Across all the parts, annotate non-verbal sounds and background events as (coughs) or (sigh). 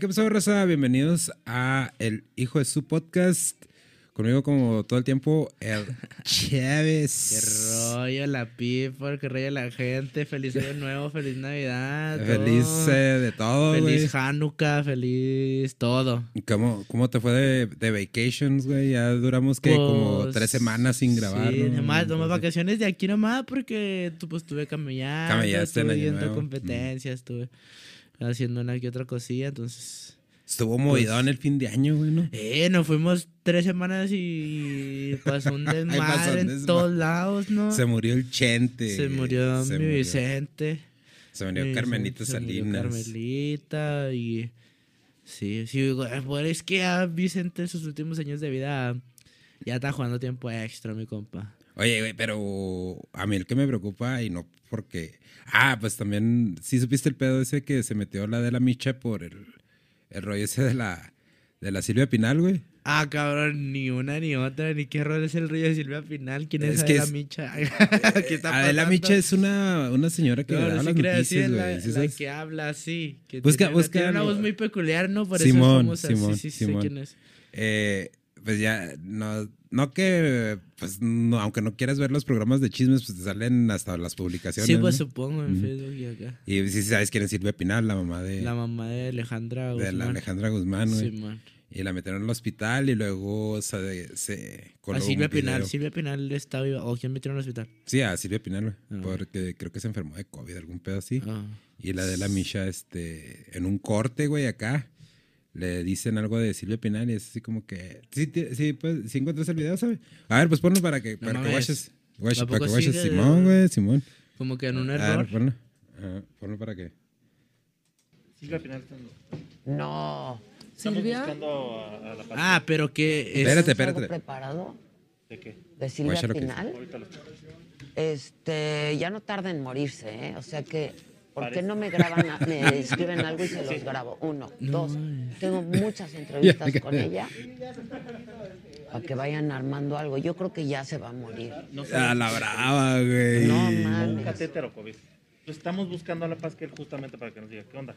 ¿qué pasó, Rosa? Bienvenidos a El Hijo de su Podcast. Conmigo, como todo el tiempo, el (laughs) Chávez. Qué rollo la people, qué rollo la gente. Feliz año nuevo, feliz Navidad. Feliz todo. eh, de todo, güey. Feliz Hanukkah, feliz todo. ¿Cómo, ¿Cómo te fue de, de vacations, güey? Ya duramos que como Pues, tres semanas sin grabar. Sí, ¿no? nomás, nomás Entonces, vacaciones de aquí nomás porque tú, pues estuve camellando, Camellaste en estuve Año Nuevo. competencias, estuve haciendo una que otra cosilla, entonces... Estuvo movidón Pues el fin de año, güey, ¿no? Eh, nos fuimos tres semanas y pasó un (laughs) pasó desmadre un en desmadre. todos lados, ¿no? Se murió el Chente. Se murió se mi murió- Vicente. Se murió Carmenita se- se murió Salinas. Carmelita y... Sí, sí, güey, pues es que a Vicente en sus últimos años de vida ya está jugando tiempo extra, mi compa. Oye, güey, pero a mí el que me preocupa y no porque... Ah, pues también, sí supiste el pedo ese que se metió la de la micha por el, el rollo ese de la, de la Silvia Pinal, güey. Ah, cabrón, ni una ni otra, ni qué rol es el rollo de Silvia Pinal, quién es, Es que Adela es- Micha. (laughs) ¿Qué está Adela pasando? Micha es una, una señora que No, las noticias, la, güey. ¿sí la sabes? que habla así. Que Busca- tiene, busca- tiene una voz muy peculiar, ¿no? Por Simón, eso es famosa. Simón, sí, sí, sí, Simón. sé quién es. Eh, pues ya, no, no que, pues no, aunque no quieras ver los programas de chismes, pues te salen hasta las publicaciones. Sí, pues ¿no? supongo, en. Facebook y acá. Y sí sabes quién es Silvia Pinal, la mamá de, La mamá de Alejandra de la Guzmán. Alejandra Guzmán, güey. Simón. Y la metieron al hospital y luego se, se coló A un Silvia Pinal. video. Silvia Pinal está viva. ¿O quién metieron al hospital? Sí, a Silvia Pinal, güey. Ah. Porque creo que se enfermó de COVID, algún pedo así. Ah. Y la de la Misha, este, en un corte, güey, acá, le dicen algo de Silvia Pinal y es así como que. Sí, sí, pues, sí encuentras el video, ¿sabes? A ver, pues ponlo para que, para que guaches- ¿A para que sigue? Simón, güey, Simón. Como que en un A ver, error. ponlo. Ajá, ponlo para que. Silvia Pinal está- No. Estamos ¿Silvia? buscando a, a la Ah, pero que... Es... Espérate, ¿Tienes algo espérate. preparado de qué. de Silvia Guacha lo que Pinal? Ahorita lo Este, ya no tarda en morirse, ¿eh? O sea que, ¿por qué no me graban, a- me (laughs) escriben algo y se los grabo? Uno. Dos, tengo muchas (laughs) entrevistas con ella para que vayan armando algo. Yo creo que ya se va a morir. No sé. A la brava, güey. No mames. COVID. Pues estamos buscando a la paz que él justamente para que nos diga qué onda.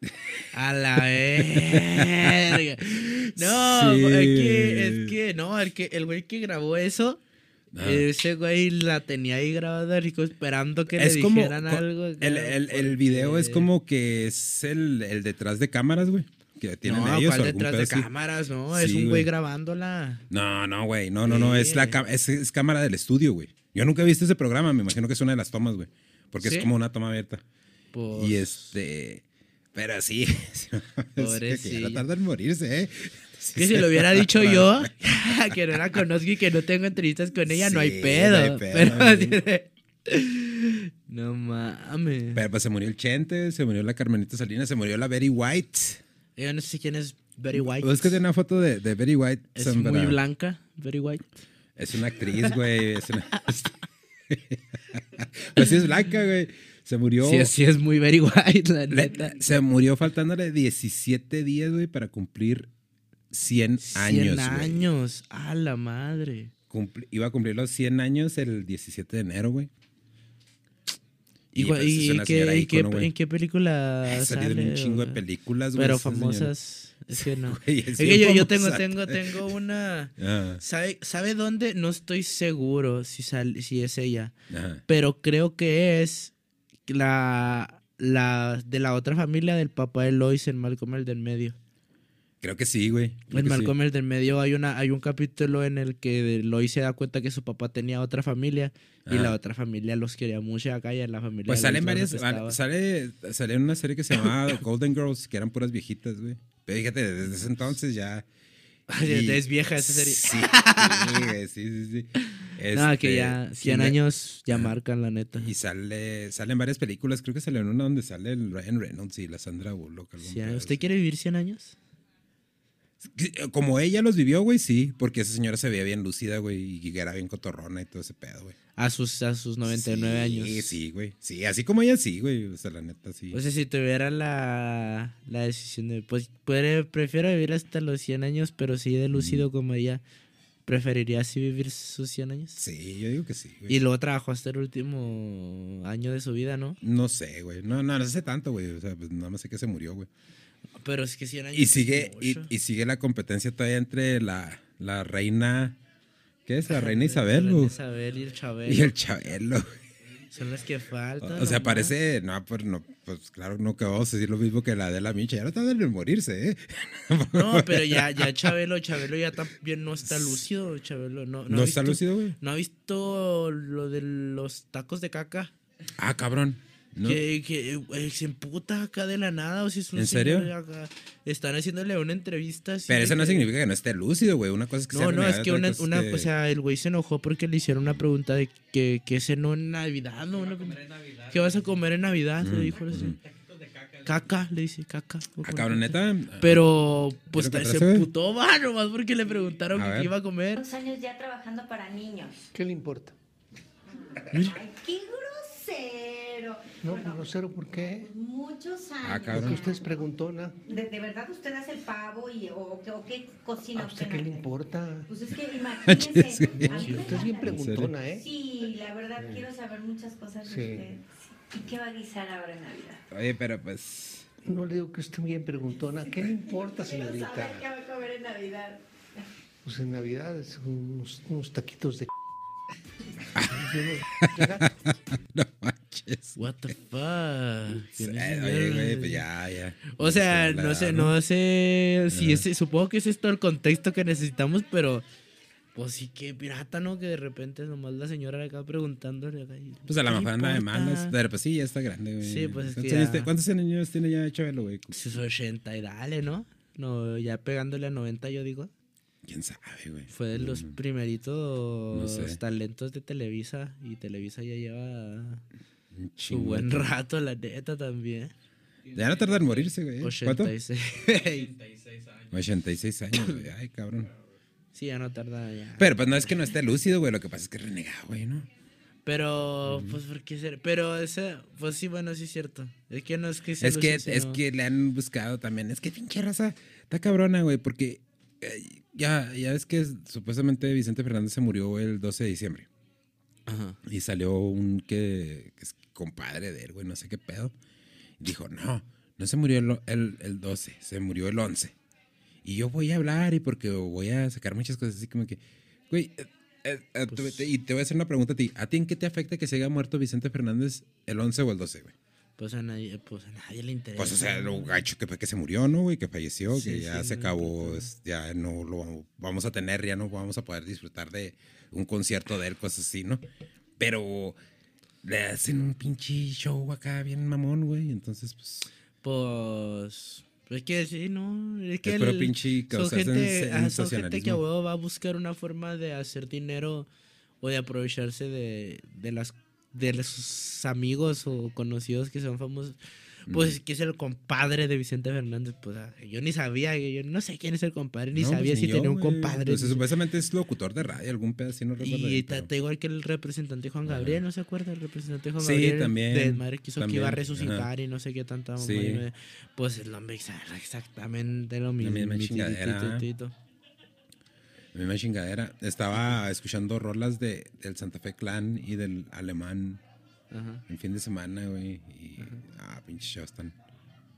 (laughs) A la verga. No, Sí. es que, es que, no, el que, el güey que grabó eso, Ah. ese güey la tenía ahí grabada, rico, esperando que es le como. dijeran algo. el, el, el video es como que es el, el detrás de cámaras, güey. Que tienen no, ellos. ¿cuál detrás de cámaras? No, es un güey. grabándola. No, no, güey. No, no, no. Es, la, es, es cámara del estudio, güey. Yo nunca he visto ese programa. Me imagino que es una de las tomas, güey. Porque ¿Sí? es como una toma abierta. Pues, Y este. Pero sí. (laughs) Pobre es que ya no sí. tarda en morirse, ¿eh? Sí Que si lo hubiera dicho (laughs) yo, (laughs) que no la conozco y que no tengo entrevistas con ella, no hay pedo. no hay pedo, Pero (laughs) No mames. Pero pues se murió el Chente, se murió la Carmenita Salinas, se murió la Betty White. Yo no sé quién es Betty White. Búscate una foto de, de Betty White. Es muy blanca, Betty White. Es una actriz, güey. Es una... pues sí es blanca, güey. Se murió. Sí, sí es muy Betty White, la Le- neta. se murió faltándole 17 días, güey, para cumplir 100 años. 100 güey. años. A la madre. Cumpli- iba a cumplir los 100 años el 17 de enero, güey. ¿Y, Y, pues, es y- qué- señora y qué- en qué película (laughs) Ha salido en sale, un chingo de películas, güey. Pero esa señora. famosas. Es que no. (laughs) Güey, es bien que yo, yo tengo, tengo, tengo (laughs) una. Ah, ¿Sabe, ¿Sabe dónde? No estoy seguro si, sal- si es ella. ajá. Pero creo que es la, la de la otra familia del papá de Lois en Malcolm el del medio. Creo que sí, güey. En que sí. Malcolm el del medio hay una hay un capítulo en el que Lois se da cuenta que su papá tenía otra familia y Ajá. la otra familia los quería mucho y acá ya la familia Pues salen varias. Sale, sale en una serie que se llamaba (laughs) Golden Girls, que eran puras viejitas, güey. Pero fíjate, desde ese entonces ya. (laughs) Y- es vieja esa serie. (laughs) Sí, sí, sí. No, que Este, ya 100 y me- años ya marcan la neta. Y sale, salen varias películas. Creo que salió en una donde sale el Ryan Reynolds y la Sandra Bullock. algún 100 pedo ¿Usted quiere vivir 100 años? Como ella los vivió, güey, sí. Porque esa señora se veía bien lucida, güey. Y era bien cotorrona y todo ese pedo, güey. A sus, a sus 99 años. Sí, sí, güey. Sí, así como ella, sí, güey. O sea, la neta, sí. O sea, si tuviera la, la decisión de, pues, puede- prefiero vivir hasta los 100 años, pero sí de lúcido como ella, ¿preferiría así vivir sus 100 años? sí, yo digo que sí, güey. Y luego trabajó hasta el último año de su vida, ¿no? No sé, güey. No, no, no sé tanto, güey. O sea, pues nada más sé que se murió, güey. Pero es que 100 años. Y sigue, y, sigue la competencia todavía entre la, la reina. ¿Qué es? La reina Isabel, La güey. Isabel y el Chabelo. Y el Chabelo. Son las que faltan. O sea, parece. No, pues no, pues claro, no que vamos a decir lo mismo que la de la Micha. Ya no tardan en morirse, ¿eh? (laughs) No, pero ya, ya Chabelo, Chabelo ya también no está lúcido. Chabelo no. ¿No, está lúcido, güey? ¿No ha visto lo de los tacos de caca? Ah, cabrón. No. Que, que eh, se emputa acá de la nada. O si es un ¿En serio? acá. Están haciéndole una entrevista. así Pero eso no significa que no esté lúcido, güey. Una cosa es que sea No, no, es que una, una que- o sea, el güey se enojó porque le hicieron una pregunta de que, que cenó en Navidad, ¿no? Una- ¿Qué vas a comer en Navidad? Le dijo así. Caca, le dice, caca. Ah, cabrón, neta. Pero, pues, ¿Quiero se emputó, va, nomás porque le preguntaron A que ver. qué iba a comer. Dos años ya trabajando para niños. ¿Qué le importa? Ay, qué grosero. No, Bueno, grosero, ¿por qué? muchos años. Ah, cabrón. Porque usted es preguntona. ¿De, de verdad usted hace el pavo y, o, qué- o qué cocina ¿A usted qué le importa? Pues es que (laughs) imagínese. Usted es bien preguntona, ¿eh? Sí, la verdad quiero saber muchas cosas de Sí. usted. ¿Y qué va a guisar ahora en Navidad? Oye, pero pues. No le digo que esté bien preguntona. ¿Qué le importa, (laughs) Quiero saber qué señorita? va a comer en Navidad. Pues en Navidad es unos, unos taquitos de... (laughs) No manches. What the fuck. Oye, güey, pues ya, ya. O sea, La no sé, no sé si ese, supongo que ese es todo el contexto que necesitamos, pero pues sí que pirata, ¿no? Que de repente nomás la señora acá preguntándole acá. Pues a lo ¿qué mejor anda de malas. Pero pues sí, ya está grande, güey. Sí, pues es que ¿Cuántos años ya- te- ¿Cuántos años tiene ya Chabelo, güey? Sus 80 y dale, ¿no? No, ya pegándole a 90, yo digo. ¿Quién sabe, güey? Fue de los Mm, primeritos No sé. talentos de Televisa. Y Televisa ya lleva su buen rato, la neta también. Ya no tarda en morirse, güey. ¿Cuánto? 86. 86 (laughs) años, güey. (coughs) Ay, cabrón. sí, ya no tarda ya. Pero pues no es que no esté lúcido, güey. Lo que pasa es que es renegado, güey, ¿no? Pero, pues, ¿por qué ser? Pero ese, pues sí, bueno, sí es cierto. Es que no es que sea Es que, es que le han buscado también. Es que pinche raza está cabrona, güey, porque eh, ya, ya ves que supuestamente Vicente Fernández se murió el 12 de diciembre. Ajá. Y salió un que, que es compadre de él, güey, no sé qué pedo. Y dijo, no, no se murió el, el, el 12, se murió el 11. Y yo voy a hablar y porque voy a sacar muchas cosas así como que, güey, eh, eh, eh, Pues- te- y te voy a hacer una pregunta a ti. ¿A ti en qué te afecta que se haya muerto Vicente Fernández el 11 o el 12, güey? Pues a nadie, pues a nadie le interesa. Pues, o sea, lo gacho que que se murió, ¿no, güey? Que falleció, Sí, que ya sí, se acabó, ya no lo vamos a tener, ya no vamos a poder disfrutar de un concierto de él, cosas así, ¿no? Pero le hacen un pinche show acá bien mamón, güey. Entonces, pues, Pues. Es que sí, ¿no? Es que Es el- pinche son gente, sen- ajá, son gente que huevo va a buscar una forma de hacer dinero o de aprovecharse de, de las de sus amigos o conocidos que son famosos. Pues que es el compadre de Vicente Fernández. Pues ah, yo ni sabía, yo no sé quién es el compadre, ni no, pues, sabía si yo, tenía un compadre. Pues, supuestamente es locutor de radio, algún pedacito, no recuerdo. Y está pero- igual que el representante Juan Gabriel, ¿no se acuerda? El representante Juan Sí, Gabriel. también, De madre que hizo que iba a resucitar ajá. y no sé qué tanta Sí. me- Pues es lo mismo, exactamente lo mismo. misma mi chingadera. La misma chingadera. Estaba escuchando rolas de, del Santa Fe Clan y del Alemán Ajá. en fin de semana, güey. Y, ah, pinche shows tan,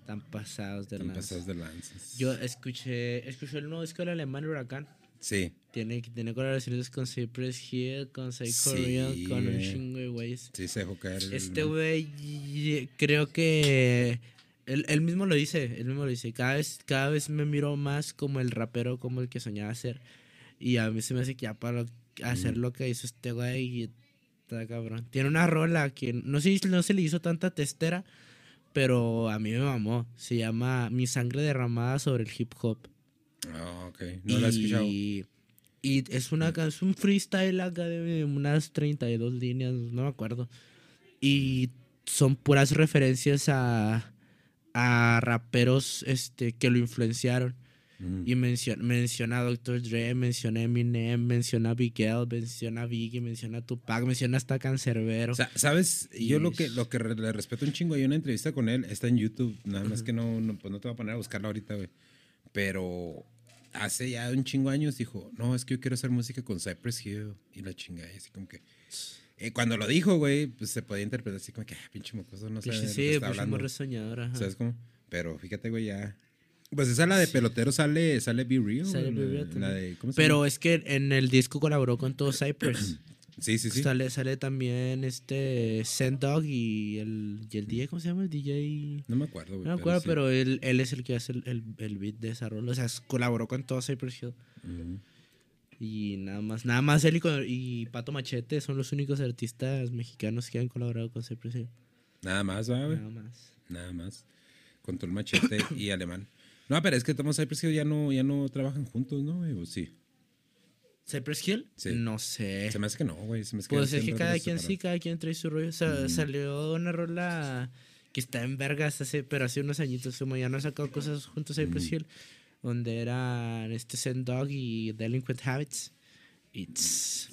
Tan pasados de tan lanza. pasados de lanzas. Yo escuché, escuché el nuevo disco del alemán Huracán. Sí. Tiene, tiene colaboraciones con Cypress Hill, con Psycho Sí, con un chingo de güeyes. Sí, se dejó caer. el- Este güey, creo que él, él mismo lo dice, él mismo lo dice. Cada vez, cada vez me miro más como el rapero, como el que soñaba ser. Y a mí se me hace que ya para hacer lo que hizo este güey, está cabrón. Tiene una rola que no sé no se le hizo tanta testera, pero a mí me mamó. Se llama Mi sangre derramada sobre el hip hop. Ah, ok. No lo he escuchado. Y, y es, una, es un freestyle acá de unas 32 líneas, no me acuerdo. Y son puras referencias a, a raperos este, que lo influenciaron. Mm. Y menciona, menciona a Dr. Dre, menciona a Eminem, menciona a Bigel, menciona a Biggie, menciona a Tupac, menciona hasta a Cancerbero. O sea, ¿sabes? Yo lo que, lo que le respeto un chingo, hay una entrevista con él, está en YouTube, nada más que no, no, pues no te voy a poner a buscarla ahorita, güey. Pero hace ya un chingo años dijo, no, es que yo quiero hacer música con Cypress Hill y la chingada, y así como que... eh, cuando lo dijo, güey, pues se podía interpretar así como que, ah, pinche mocoso, no sé sí, sí, pues ajá. ¿Sabes cómo? Pero fíjate, güey, ya Pues esa la de pelotero sale, sale Be Real. Sale Be Real la de, ¿cómo se Pero llama? es que en el disco colaboró con todo Cypress. (clears throat) Sí, sí, sí. Sale, sale también este Send Dog y el, y el DJ, ¿cómo se llama? El DJ. No me acuerdo, güey. No me acuerdo, sí. pero él, él es el que hace el, el, el beat de esa rola. O sea, colaboró con todo Cypress Hill. Y nada más, nada más él y, con- y Pato Machete son los únicos artistas mexicanos que han colaborado con Cypress Hill. Nada más, güey. Nada más. Nada más. Control Machete y Alemán. No, pero es que Thomas Cypress Hill ya no, ya no trabajan juntos, ¿no, güey? ¿O sí? ¿Cypress Hill? Sí. No sé. Se me hace que no, güey. Se me hace Pues es que cada quien sí, cada quien trae su rollo. O sea, Mm. salió una rola que está en vergas hace, pero hace unos añitos, como ya no ha sacado cosas juntos a Cypress Mm. Hill, donde eran este Send Dog y Delinquent Habits.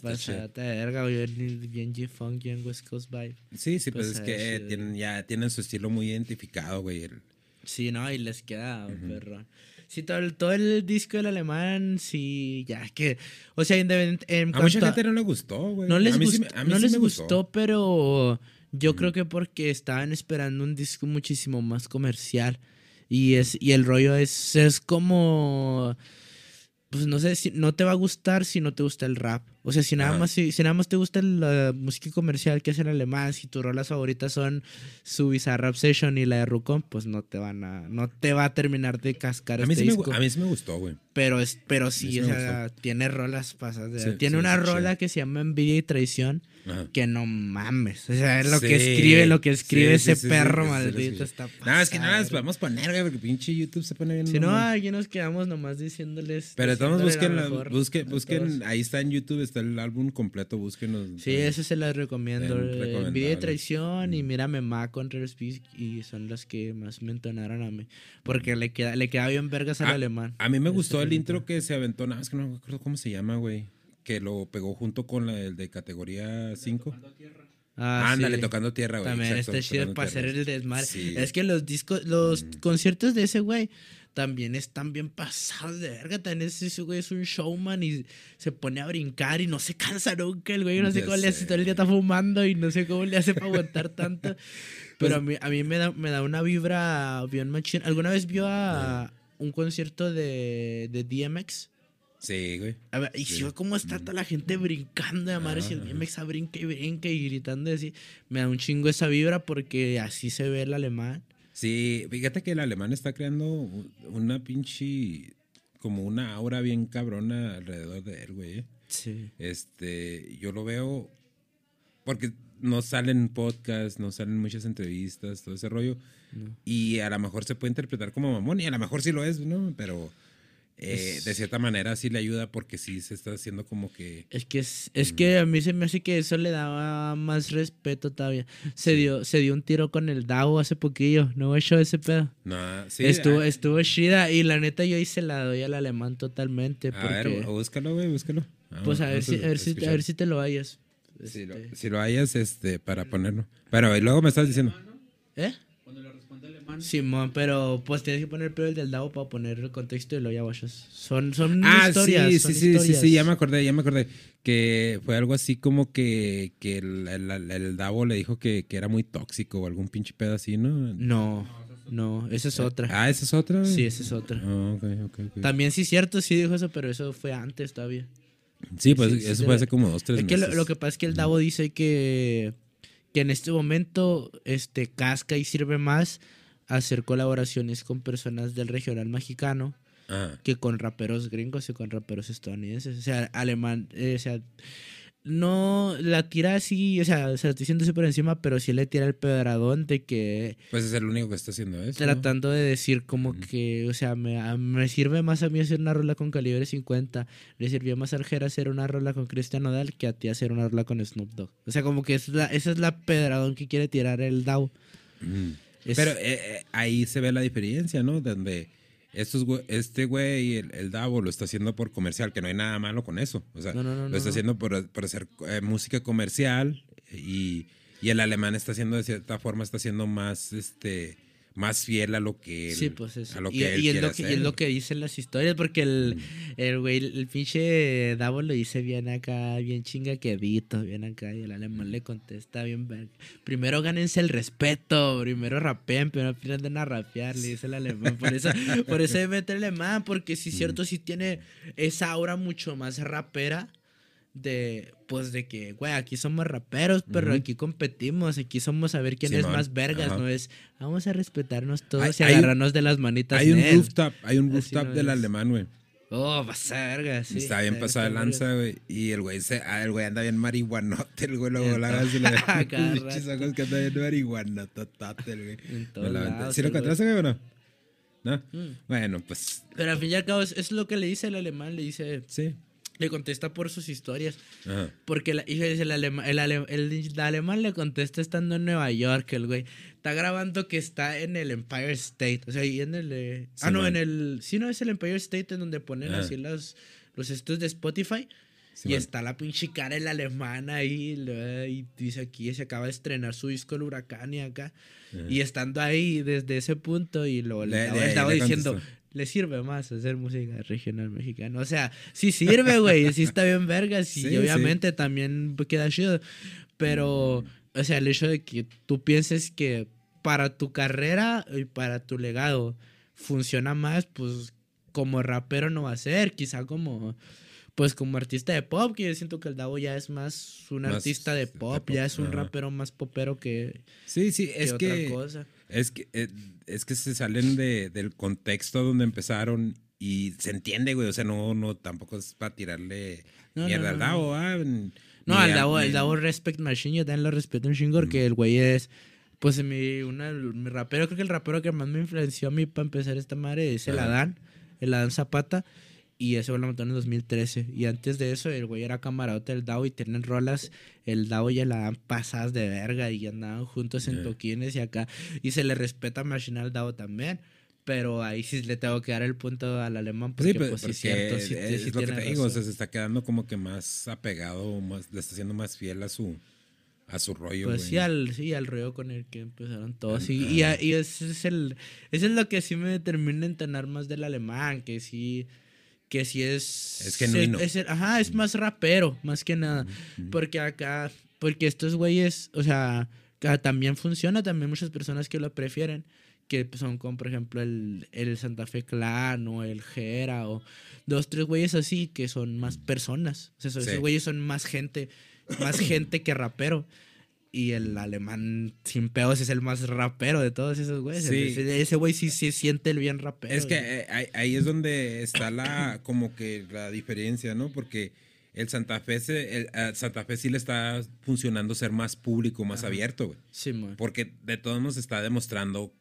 Pasada de verga, güey, bien, G-Funk, bien West Coast Vibe. Sí, sí, pues, Pues, es que tienen, ya tienen su estilo muy identificado, güey. el- Sí, no, y les queda, perro. Sí, todo el, todo el disco del alemán, sí, ya que, o sea, independiente, en A mucha a- gente no le gustó, güey. No les, a mí sí gust- me- a mí no sí les gustó, pero yo creo que porque estaban esperando un disco muchísimo más comercial. Y es y el rollo es, es como pues no sé si no te va a gustar si no te gusta el rap. O sea, si nada Ajá. más si, si nada más te gusta la música comercial que es en alemán, si tus rolas favoritas son su Bizarrap Obsession y la de Rucon, pues no te van a no te va a terminar de cascar A mí, este sí disco. a mí sí me gustó, güey. Pero es, pero sí, o sea, tiene rolas pasadas. de- Sí, tiene sí, una rola que se llama Envidia y Traición, Ajá. que no mames. O sea, es lo que Sí, escribe, lo que escribe sí, ese sí, perro maldito está No, es que no las pasado. podemos poner, güey, porque pinche YouTube se pone bien. Si no, mamón. aquí nos quedamos nomás diciéndoles. Pero diciéndole busquen, la- busquen, a busquen, ahí está en YouTube, está el álbum completo, búsquenos. Sí, eso se las recomiendo. Eh, y Traición y Mírame Ma con Speech y son las que más me entonaron a mí. Porque le queda, le queda bien vergas al Ah, alemán. A mí me Ese gustó el intro que se aventó, nada más que no me acuerdo cómo se llama, güey. Que lo pegó junto con la, el de categoría 5. Ah, Ándale, sí. tocando tierra, güey. También exacto, está chido para hacer el desmadre. Sí. Es que los discos, los conciertos de ese güey también están bien pasados de verga. También ese, güey es un showman y se pone a brincar y no se cansa nunca. El güey no sé Ya cómo le hace, todo el día está fumando y no sé cómo le hace para aguantar tanto. (laughs) Pues Pero a mí, a mí me, da, me da una vibra bien machín. ¿Alguna vez vio a un concierto de, de DMX? Sí, güey. A ver, y si ve cómo está toda la gente brincando de madre, si el Ah. BMX brinca y brinca y gritando así, me da un chingo esa vibra porque así se ve el alemán. Sí, fíjate que el alemán está creando una pinche. como una aura bien cabrona alrededor de él, güey. eh. Sí. Este, yo lo veo porque no salen podcasts, no salen muchas entrevistas, todo ese rollo. Y a lo mejor se puede interpretar como mamón, y a lo mejor sí lo es, ¿no? Pero eh, de cierta manera sí le ayuda porque sí se está haciendo como que. Es que es, es que a mí se me hace que eso le daba más respeto todavía. Se dio, se dio un tiro con el Dao hace poquillo, no he hecho ese pedo. No, sí, estuvo, a, estuvo chida y la neta yo hice la doy al alemán totalmente. a ver, búscalo, güey, búscalo. pues a ver, si, a, ver si, a ver si te lo hayas. Si lo, Este, si lo hayas, este, para ponerlo. Pero y luego me estás diciendo. ¿Eh? Simón, pero pues tienes que poner primero el del Dao para poner el contexto y luego ya vayas. Son, son Ah, historias. sí, son sí, sí, sí, sí, ya me acordé, ya me acordé. Que fue algo así como que, que el, el, Davo le dijo que, que era muy tóxico o algún pinche pedo así, ¿no? No, no, esa es otra. Ah, ¿esa es otra? Sí, esa es otra. Ah, ok, ok, ok. También sí es cierto, sí dijo eso, pero eso fue antes todavía. Sí, pues sí, eso sí, fue la- hace como dos, tres Es que lo, lo que pasa es que el Davo dice que, que en este momento este, casca y sirve más hacer colaboraciones con personas del regional mexicano que con raperos gringos y con raperos estadounidenses. O sea, alemán, eh, o sea, no la tira así, o sea, se lo estoy diciendo por encima, pero sí le tira el pedradón de que pues es el único que está haciendo eso. ¿no? tratando de decir como que, o sea, me, a- me sirve más a mí hacer una rola con calibre 50, le sirvió más a Arjera hacer una rola con Cristian Nodal que a ti hacer una rola con Snoop Dogg. O sea, como que es la, esa es la pedradón que quiere tirar el DAO. Mm. Es- Pero eh, eh, ahí se ve la diferencia, ¿no? Donde estos este güey, el, el Davo, lo está haciendo por comercial, que no hay nada malo con eso. O sea, No, no, no, lo está haciendo por, por hacer eh, música comercial y, y el alemán está haciendo, de cierta forma, está haciendo más, este, más fiel a lo que él, Sí, pues eso. a lo y, que él y es lo que, y es lo que dicen las historias, porque el, el güey, el pinche Davo lo dice bien acá, bien chinga quedito, bien acá, y el alemán le contesta bien. Primero gánense el respeto, primero rapeen, pero aprendan a rapear, le dice el alemán. Por eso, por eso se mete el alemán, porque sí es (laughs) cierto, sí tiene esa aura mucho más rapera de pues de que güey aquí somos raperos pero aquí competimos aquí somos a ver quién es más vergas ajá. no es vamos a respetarnos todos y Hay- un- agarrarnos de las manitas Hay un Nel. rooftop, hay un rooftop no del es. alemán, güey. oh vas a verga sí está bien pasada de lanza, güey. Y el güey, se, ah, el güey anda bien marihuanote, el güey todo- hagas y le (laughs) pinches ojos que anda bien marihuanototote, el güey. ¿Sí lo encontraste, güey, o no? ¿No? Mm. Bueno, pues pero al fin y al cabo es, es lo que le dice el alemán le dice sí. Le contesta por sus historias Ajá. Porque la, dice, el, alema- el, el alemán le contesta estando en Nueva York, el güey. Está grabando que está en el Empire State. O sea, ahí en el... eh, Sí, ah, no, man. en el... Sí, no, es el Empire State en donde ponen así los, los estos de Spotify. Sí, y man. está la pinche cara el alemán ahí. Y dice aquí, se acaba de estrenar su disco El Huracán y acá. Ajá. Y estando ahí desde ese punto y lo Le- estaba, le diciendo. Le sirve más hacer música regional mexicana. O sea, sí sirve, güey, sí está bien vergas y Sí, obviamente también queda chido. Pero, o sea, el hecho de que tú pienses que para tu carrera y para tu legado funciona más, pues como rapero no va a ser, quizá como... Pues como artista de pop, que yo siento que el Davo ya es más un Más artista de de pop, ya es un rapero más popero que, Sí, sí, que es otra que, cosa. Es que eh, es que se salen de, del contexto donde empezaron y se entiende, güey. O sea, no, no, tampoco es para tirarle No, mierda no, al no, Davo, ah, No, el a- Davo, ni- el Davo Respect Machine, yo también lo respeto un chingo porque el güey es, pues mi, una, mi rapero, creo que el rapero que más me influenció a mí para empezar esta madre es el. Adán, el Adán Zapata, y ese güey lo mató en el 2013. Y antes de eso, el güey era camarote del Davo y tienen rolas, el Davo y el Adán pasadas de verga y andaban juntos en Ya. toquines y acá, y se le respeta Machine al Davo también. Pero ahí sí le tengo que dar el punto al alemán porque Sí, pues, sí porque es cierto, sí, es sí lo que te digo, o sea, se está quedando como que más apegado, más, le está haciendo más fiel a su, a su rollo, Pues güey. sí al, sí, al rollo con el que empezaron todos. Y, y, y ese es el, eso es lo que sí me termina de entonar más del alemán, que sí, que sí es... Es genuino. es el- ajá, es más rapero, más que nada. Porque acá, porque estos güeyes, o sea, también funciona, también muchas personas que lo prefieren, que son como por ejemplo el, el Santa Fe Clan o el Jera o dos, tres güeyes así que son más personas. O sea, esos Sí. esos güeyes son más gente, más gente que rapero. Y el alemán sin pedos es el más rapero de todos esos güeyes. Sí. Ese güey sí se siente el bien rapero. Es que eh, ahí, ahí es donde está la (coughs) como que la diferencia, ¿no? Porque el Santa Fe se- el, a Santa Fe sí le está funcionando ser más público, más abierto, güey. Sí, man. Porque de todos nos está demostrando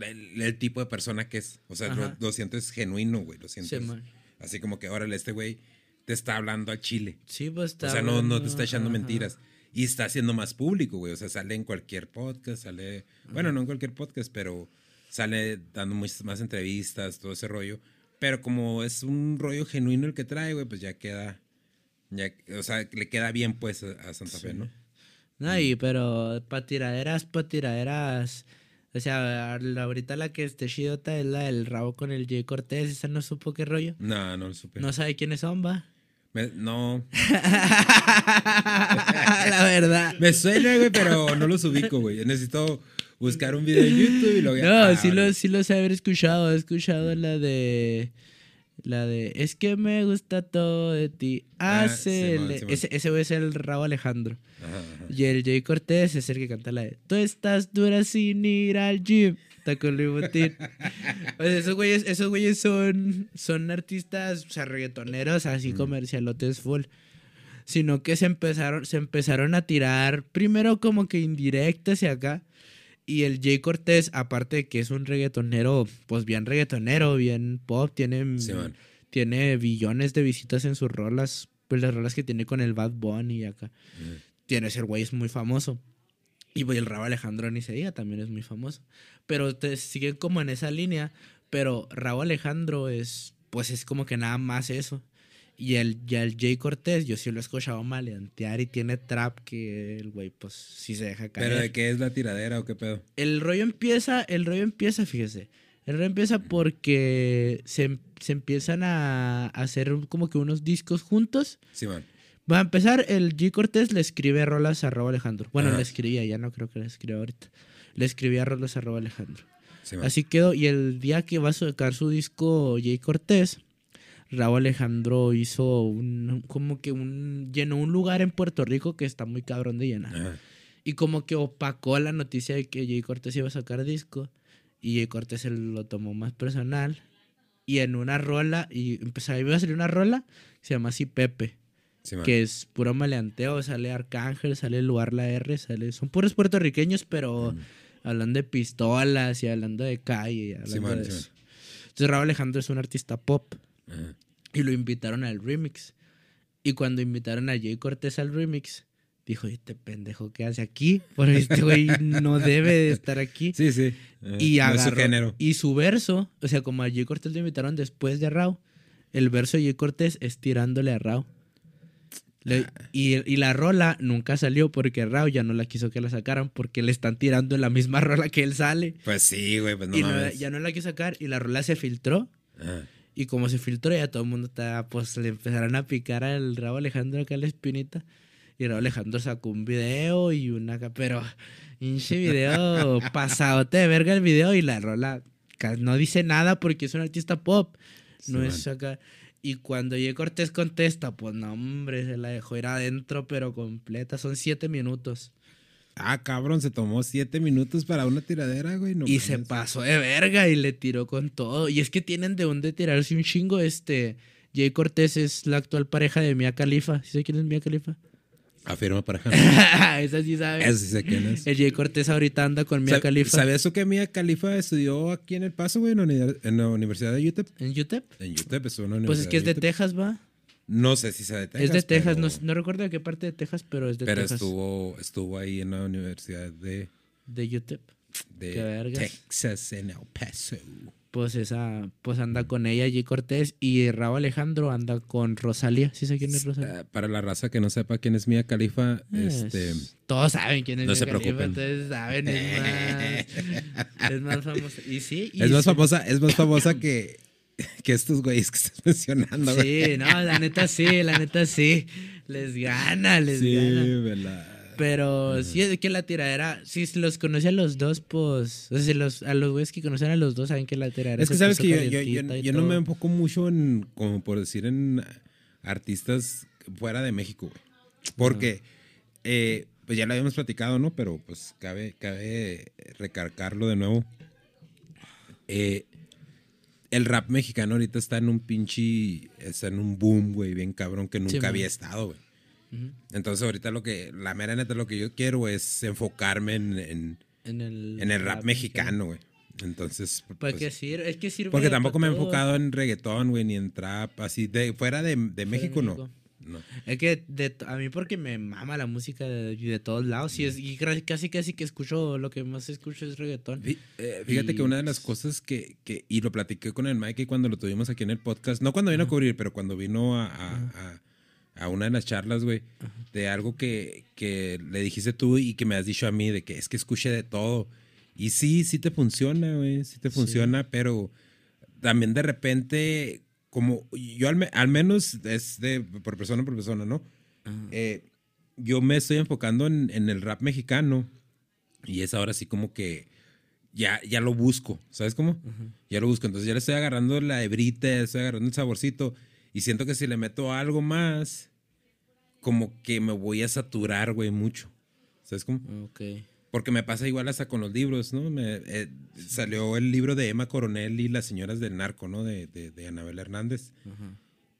el, el tipo de persona que es. O sea, lo, lo sientes genuino, güey. Lo Sí, sientes man. así como que, órale, este güey te está hablando al chile. Sí, pues está O sea, no, no te está echando ajá. mentiras. Y está haciendo más público, güey. O sea, sale en cualquier podcast, sale. Bueno, no en cualquier podcast, pero sale dando muchas más entrevistas, todo ese rollo. Pero como es un rollo genuino el que trae, güey, pues ya queda. Ya, o sea, le queda bien, pues, a, Santa Fe, ¿no? No, y pero para tiraderas, para tiraderas. O sea, ahorita la que esté chidota es la del rabo con el Jay Cortés. Esa no supo qué rollo. No, no lo supe. No sabe quiénes son, va. Me- no. (laughs) la verdad. Me suena, güey, pero no los ubico, güey. Necesito buscar un video en YouTube y lo voy a. No, Ah, sí, lo, sí los he haber escuchado. He escuchado la de. La de. Es que me gusta todo de ti. Ah, Simón. ese, ese güey es el rabo Alejandro. Ajá, ajá. Y el Jay Cortés es el que canta la de Tú estás dura sin ir al gym. Está con Louis Vuitton. O sea, esos güeyes, esos güeyes son, son artistas, o sea, reggaetoneros, así comercialotes full. Sino que se empezaron, se empezaron a tirar primero como que indirectas y acá. Y el Jay Cortés, aparte de que es un reggaetonero, pues bien reggaetonero, bien pop, tiene, tiene billones de visitas en sus rolas, pues las rolas que tiene con el Bad Bunny y acá tiene ese güey es muy famoso. Y pues el Rabo Alejandro ni se diga, también es muy famoso. Pero te siguen como en esa línea. Pero Rabo Alejandro es, pues es como que nada más eso. Y el, ya el Jay Cortés, yo sí lo he escuchado maleantear y tiene trap que el güey, pues sí se deja caer. ¿Pero de qué es la tiradera o qué pedo? El rollo empieza, el rollo empieza, fíjese. El rollo empieza porque se, se empiezan a hacer como que unos discos juntos. Sí, man. Va a empezar, el G Cortés le escribe rolas a Robo Alejandro. Bueno, Ajá. le escribía, ya no creo que le escriba ahorita. Le escribía rolas a Robo Alejandro. Sí, man. Así quedó. Y el día que va a sacar su disco Jay Cortés, Raúl Alejandro hizo un, como que un, llenó un lugar en Puerto Rico que está muy cabrón de llenar. Y como que opacó la noticia de que Jay Cortés iba a sacar disco. Y Jay Cortés se lo tomó más personal. Y en una rola, y empezó, iba a salir una rola se llama así Pepe Sí, que es puro maleanteo, sale Arcángel, sale Lugar La R, sale, son puros puertorriqueños, pero hablando de pistolas y hablando de calle y hablando man, de sí, eso. Entonces Raúl Alejandro es un artista pop y lo invitaron al remix. Y cuando invitaron a Jay Cortés al remix, dijo, este pendejo, ¿qué hace aquí? Porque este güey no debe de estar aquí. Sí, sí. Eh, Y no es su agarró, género. y su verso, o sea, como a Jay Cortés lo invitaron después de Rao, el verso de Jay Cortés es tirándole a Rao. Le- Ah. y, y la rola nunca salió porque Rao ya no la quiso que la sacaran porque le están tirando en la misma (laughs) rola que él sale. Pues sí, güey, pues no y ya no la quiso sacar y la rola se filtró. Ajá. Y como se filtró, ya todo el mundo está, pues le empezaron a picar al Rabo Alejandro acá a la espinita. Y Rabo Alejandro sacó un video y una. Pero, hinche video (laughs) pasadote de verga el video y la rola no dice nada porque es un artista pop. No Sí, es acá. Y cuando Ye Cortés contesta, pues no, hombre, se la dejó ir adentro, pero completa. Son siete minutos. Ah, cabrón, se tomó siete minutos para una tiradera, güey. no y se pasó de verga y le tiró con todo. Y es que tienen de dónde tirarse un chingo. Este, Jay Cortés es la actual pareja de Mia Khalifa. ¿Sí sé quién es Mia Khalifa? Afirma pareja. (laughs) Esa sí sabe. Eso sí sé quién es. El Jay Cortés ahorita anda con Mia Khalifa. ¿Sabías tú que Mia Khalifa estudió aquí en El Paso, güey, en en la Universidad de UTEP? ¿En YouTube? En UTEP, estuvo en la Universidad Pues es que es de UTEP. Texas, va. No sé si sea de Texas. es de Texas. pero- No, no recuerdo de qué parte de Texas, pero es de Pero Texas. estuvo, estuvo ahí en la Universidad de, De YouTube. de. Texas en El Paso. Pues esa, pues anda con ella, Jay Cortés. Y Raúl Alejandro anda con Rosalía. ¿Sí sé quién es Rosalía? Ah, para la raza que no sepa quién es Mia Khalifa, este... Es- Todos saben quién es no Mia se Khalifa, preocupen. entonces saben, es más, es más famosa. Y sí, y Es más sí. famosa, es más famosa que, que estos güeyes que estás (laughs) mencionando, güey. Sí, no, la neta sí, la neta sí. Les gana, les Sí, gana. ¿verdad? Pero sí es que la tiradera, si los conoce a los dos, pues, o sea, si los, a los güeyes que conocen a los dos saben que la tiradera Es que sabes que yo, yo, yo- calientita y yo no me enfoco mucho en, como por decir, en artistas fuera de México, güey. Porque, eh, pues ya lo habíamos platicado, ¿no? Pero pues cabe, cabe recargarlo de nuevo. Eh, el rap mexicano ahorita está en un pinche, está en un boom, güey, bien cabrón, que nunca Sí, man. había estado, güey. Entonces ahorita lo que, la mera neta, lo que yo quiero es enfocarme en, en, En el, en el rap mexicano, güey. Entonces, Pues, pues, que sirve, es que sirve porque tampoco me he enfocado en reggaetón, güey, ni en trap, así, de fuera de, de México, no. México. no. Es que de, a mí porque me mama la música de, de todos lados y, es, y casi casi que escucho, lo que más escucho es reggaetón. Fí- eh, Fíjate Y, que una de las pues, cosas que, que, y lo platiqué con el Mike cuando lo tuvimos aquí en el podcast, no cuando vino a cubrir, pero cuando vino a, a, a- a una de las charlas, güey, de algo que, que le dijiste tú y que me has dicho a mí, de que es que escuche de todo. Y sí, sí te funciona, güey, sí te funciona, pero también de repente, como yo al, me- al menos es de por persona por persona, ¿no? Eh, yo me estoy enfocando en, en el rap mexicano y es ahora sí como que ya, ya lo busco, ¿sabes cómo? Ya lo busco, entonces ya le estoy agarrando la hebrita, le estoy agarrando el saborcito y siento que si le meto algo más, como que me voy a saturar, güey, mucho. ¿Sabes cómo? Ok. Porque me pasa igual hasta con los libros, ¿no? Me, eh, salió el libro de Emma Coronel y las señoras del narco, ¿no? De, de, de Anabel Hernández.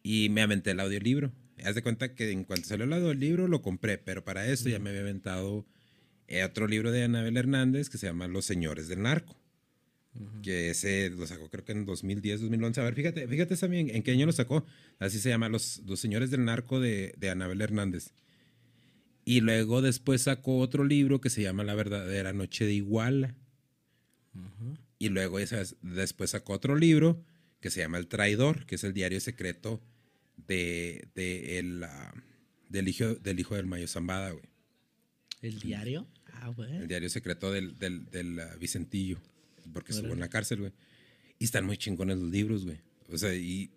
Y me aventé el audiolibro. Haz de cuenta que en cuanto salió el audiolibro lo compré, pero para esto ya me había aventado eh, otro libro de Anabel Hernández que se llama Los Señores del Narco. Que ese lo sacó creo que en 2010, 2011. A ver, fíjate, fíjate también en qué año lo sacó. Así se llama Los, Los Señores del Narco de, de Anabel Hernández. Y luego después sacó otro libro que se llama La verdadera noche de Iguala. Y luego esa- después sacó otro libro que se llama El traidor, que es el diario secreto de, de el, ah, del, hijo, del hijo del Mayo Zambada, güey. ¿El diario? Ah, güey. El diario secreto del, del, del ah, Vicentillo, porque estuvo en la cárcel, güey. Y están muy chingones los libros, güey. O sea, y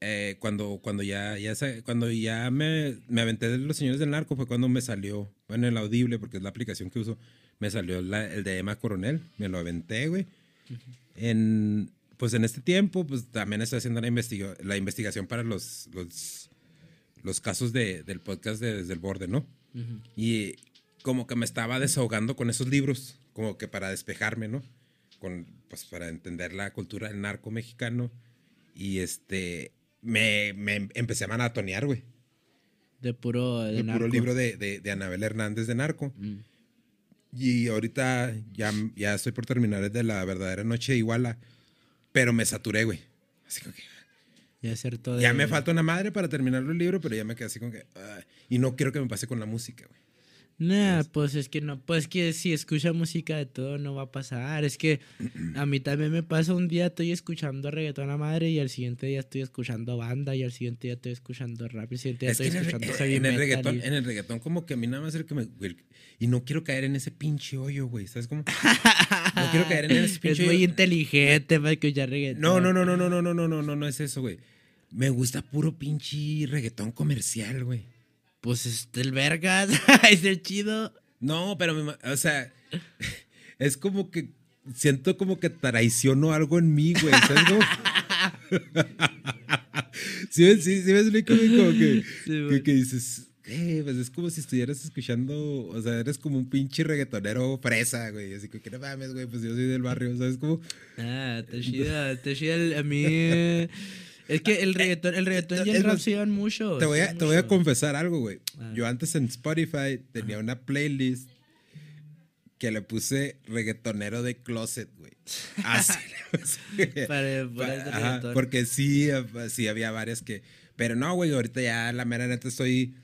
eh, cuando, cuando ya, ya, cuando ya me, me aventé de Los Señores del Narco fue cuando me salió, bueno, el Audible, porque es la aplicación que uso, me salió la- el de Emma Coronel, me lo aventé, güey. En, pues en este tiempo, pues también estoy haciendo la, investiga- la investigación para los, los, los casos de, del podcast de Desde el Borde, ¿no? Y como que me estaba desahogando con esos libros, como que para despejarme, ¿no? Con, pues para entender la cultura del narco mexicano. Y este, me, me empecé a maratonear, güey. De puro. De El puro libro de, de, de Anabel Hernández de Narco. Mm. Y ahorita ya, ya estoy por terminar el de la verdadera noche de Iguala. Pero me saturé, güey. Así que Ya hacer todo. ya de- me falta una madre para terminar el libro, pero ya me quedé así como que. ah, y no quiero que me pase con la música, güey. Nah, pues es que no, pues que si escucha música de todo no va a pasar. Es que (clears throat) a mí también me pasa un día estoy escuchando reggaetón a madre y al siguiente día estoy escuchando banda y al siguiente día estoy escuchando rap y al siguiente día Es estoy en el, escuchando re- heavy en el metal reggaetón, y- en el reggaetón, como que a mí nada más es el que me. Y no quiero caer en ese pinche hoyo, güey. ¿Sabes cómo? No quiero caer en ese (laughs) Es pinche muy hoyo. inteligente para escuchar reggaetón. No, no, no, no, no, no, no, no, no, no, no es eso, güey. Me gusta puro pinche reggaetón comercial, güey. Pues este el vergas, (laughs) es el chido. No, pero, me o sea, (laughs) es como que siento como que traiciono algo en mí, güey. ¿Sabes cómo? (laughs) sí, me- sí, sí güey, como que, Sí, que, que dices, eh, pues es como si estuvieras escuchando, o sea, eres como un pinche reggaetonero fresa, güey. Así que, no mames, güey, pues yo soy del barrio, ¿sabes cómo? Ah, está chido, está chido. el- A mí es que el reggaetón, el reggaetón y es el rap se llevan mucho. Te voy, a, te voy a confesar algo, güey. Ah. Yo antes en Spotify tenía una playlist que le puse reggaetonero de closet, güey. Así. (laughs) Para- para Pa- el ajá, reggaetón. porque sí, eh, sí había varias que... Pero no, güey, ahorita ya la mera neta estoy...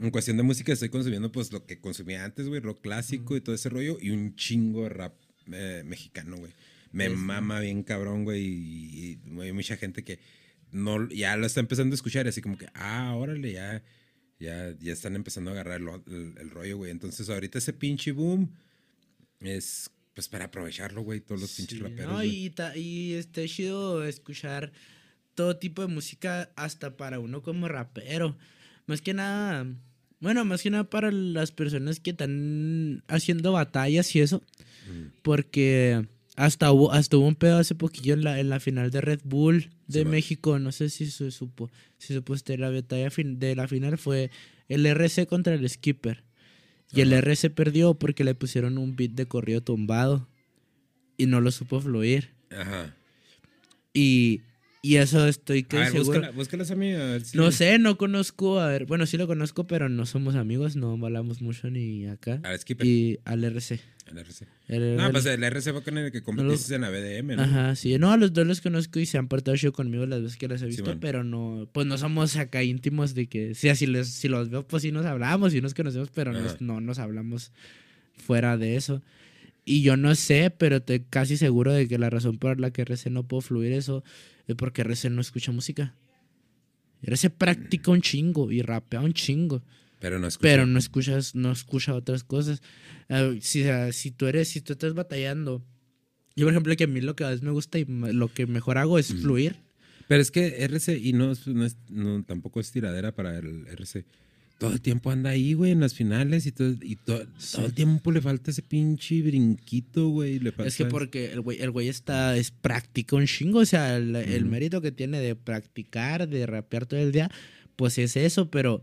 En cuestión de música estoy consumiendo pues lo que consumía antes, güey, rock clásico y todo ese rollo y un chingo de rap eh, mexicano, güey. Me Es- mama bien cabrón, güey, y, y hay mucha gente que no, ya lo está empezando a escuchar así como que, ah, órale, ya, ya, ya están empezando a agarrar el, el- el rollo, güey. Entonces ahorita ese pinche boom es pues para aprovecharlo, güey, todos los pinches raperos. no, y, y está chido escuchar todo tipo de música hasta para uno como rapero. Más que nada, bueno, más que nada para las personas que están haciendo batallas y eso. Porque hasta hubo, hasta hubo un pedo hace poquillo en la, en la final de Red Bull de Sí, man. México. No sé si se supo. Si supo usted, la batalla de la final fue el RC contra el Skipper. Y el RC perdió porque le pusieron un beat de corrido tumbado. Y no lo supo fluir. Ajá. Y, y eso estoy que A ver, seguro. búscala, búscalas a mí, a ver si- No sé, no conozco. A ver, bueno, sí lo conozco, pero no somos amigos. No hablamos mucho ni acá. Al Skipper, Y al RC. al RC. El- No, el- pues el RC fue con el que competiste en la BDM, ¿no? Ajá, sí. No, a los dos los conozco y se han portado chido conmigo las veces que los he visto, pero no, pues no somos acá íntimos de que, sí, si, les, si los veo, pues sí nos hablamos y nos conocemos, pero nos- no nos hablamos fuera de eso. Y yo no sé, pero estoy casi seguro de que la razón por la que RC no puedo fluir eso es porque RC no escucha música. RC practica un chingo y rapea un chingo Pero no escuché. pero no escuchas, no escucha otras cosas. Eh, si, ah, si tú eres, si tú estás batallando, yo por ejemplo que a mí lo que a veces me gusta y lo que mejor hago es fluir. Pero es que RC, y no es- no, tampoco es tiradera para el RC. Todo el tiempo anda ahí, güey, en las finales y todo, y to- todo el tiempo le falta ese pinche brinquito, güey. le falta Es que porque el güey, el güey está, es práctica un chingo, o sea, el, el mérito que tiene de practicar, de rapear todo el día, pues es eso, pero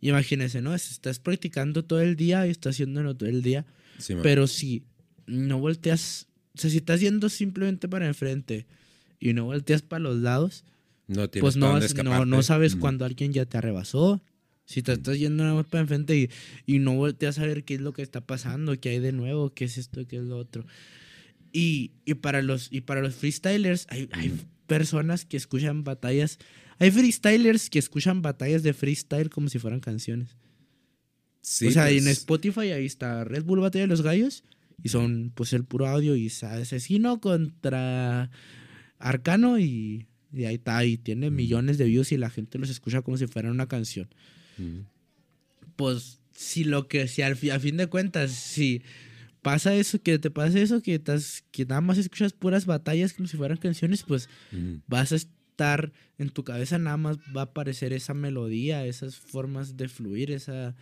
imagínense, ¿no? Estás practicando todo el día y estás haciéndolo todo el día. Sí. Pero si no volteas, o sea, si estás yendo simplemente para enfrente y no volteas para los lados, no tienes pues no, no, no sabes Mm. cuándo alguien ya te arrebasó. Si te estás yendo nada más para enfrente y, y no volteas a ver qué es lo que está pasando, qué hay de nuevo, qué es esto, qué es lo otro. Y, y para los y para los freestylers hay, hay personas que escuchan batallas, hay freestylers que escuchan batallas de freestyle como si fueran canciones. Sí, o sea, pues, en Spotify ahí está Red Bull Batalla de los Gallos y son pues el puro audio y asesino contra Arcano y Y ahí está, y tiene millones de views y la gente los escucha como si fuera una canción. Mm. Pues si lo que, si al a fin de cuentas, si pasa eso, que te pasa eso, que, estás, que nada más escuchas puras batallas como si fueran canciones, pues Mm. vas a estar en tu cabeza nada más va a aparecer esa melodía, esas formas de fluir, esa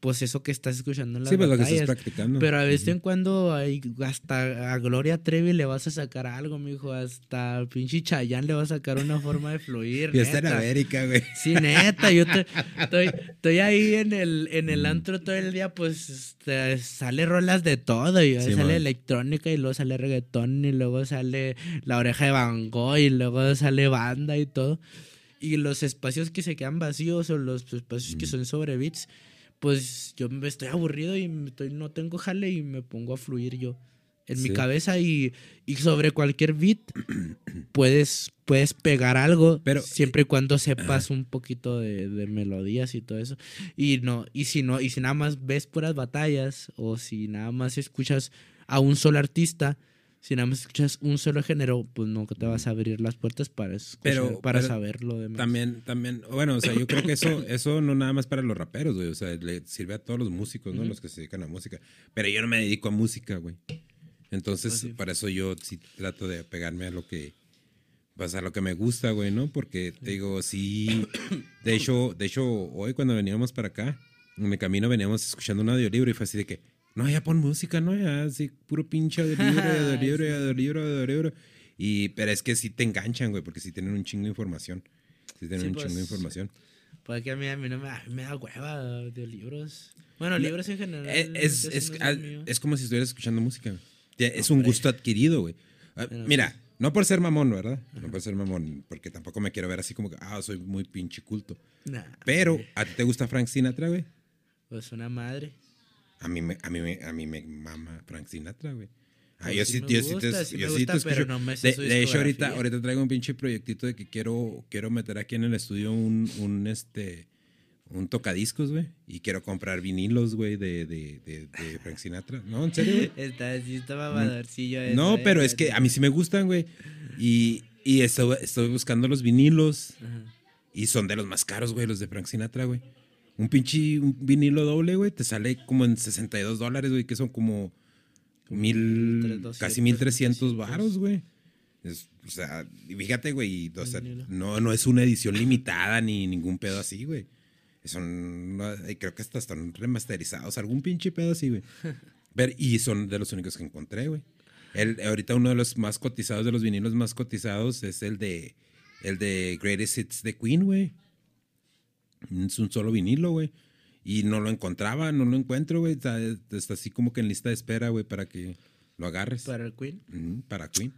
pues eso que estás escuchando en las Sí, pues lo que estás batallas. practicando. Pero a veces Ujú. en cuando hay, hasta a Gloria Trevi le vas a sacar algo, mijo, hasta pinche Chayanne le vas a sacar una forma de fluir. Y está en. América, güey. Sí, neta, yo te- estoy, estoy ahí en el, en el antro todo el día, pues este, sale rolas de todo, y Sí, sale man. electrónica, y luego sale reggaetón, y luego sale la oreja de Van Gogh, y luego sale banda y todo. Y los espacios que se quedan vacíos o los espacios que son sobre beats, pues yo me estoy aburrido y estoy, no tengo jale y me pongo a fluir yo en mi cabeza y, y sobre cualquier beat (clears throat) puedes, puedes pegar algo Pero- siempre y cuando sepas un poquito de, de melodías y todo eso. Y no, y si no, y si nada más ves puras batallas, o si nada más escuchas a un solo artista, si nada más escuchas un solo género, pues nunca te vas a abrir las puertas para escuchar, Pero- para pero saber lo demás. También, también, bueno, o sea, yo creo que eso, (coughs) eso no nada más para los raperos, güey. O sea, le sirve a todos los músicos, ¿no? Los que se dedican a música. Pero yo no me dedico a música, güey. Entonces, Pues sí. para eso yo sí trato de pegarme a lo que, pues a lo que me gusta, güey, ¿no? Porque te digo, sí, (coughs) de hecho, de hecho, hoy cuando veníamos para acá, en el camino veníamos escuchando un audiolibro y fue así de que, no, ya pon música, ¿no? Ya, así, puro pinche audiolibro, audiolibro, (laughs) audiolibro, audiolibro. Y, pero es que sí te enganchan, güey, porque sí tienen un chingo de información. Sí tienen Sí, un pues, chingo de información. Porque Pues a mí, a mí no me, a mí me da hueva de libros. Bueno, libros en general. Eh, Es, es, no es como si estuvieras escuchando música. Es un gusto adquirido, güey. Ah, Mira, no por ser mamón, ¿verdad? No por ser mamón, porque tampoco me quiero ver así como que, ah, soy muy pinche culto. Nah, Pero, ¿a ti te gusta Frank Sinatra, güey? Pues una madre. A mí me, a mí me, a mí me mama Frank Sinatra, güey. Ah, yo sí yo sí te, escucho. no me de, de hecho, ahorita, ahorita traigo un pinche proyectito de que quiero, quiero meter aquí en el estudio un, un este, un tocadiscos, güey. Y quiero comprar vinilos, güey, de, de, de, de Frank Sinatra. No, en serio, güey. (laughs) Está, sí, está mamadorcillo eso, No, eh, pero es que a mí sí me gustan, güey. Y, y estoy, estoy buscando los vinilos. Ajá. Y son de los más caros, güey, los de Frank Sinatra, güey. Un pinche un vinilo doble, güey, te sale como en 62 dólares, güey, que son como mil, 1,300, casi 1300 1,300. varos, güey. Es- o sea, fíjate, güey, o sea, vinilo. no, no es una edición limitada ni ningún pedo así, güey. Son, no, creo que hasta están remasterizados, algún pinche pedo así, güey. (laughs) Pero- y son de los únicos que encontré, güey. El, ahorita uno de los más cotizados, de los vinilos más cotizados, es el de el de Greatest Hits de Queen, güey. Es un solo vinilo, güey. Y no lo encontraba, no lo encuentro, güey. Está, está así como que en lista de espera, güey, para que lo agarres. Para el Queen. Para Queen.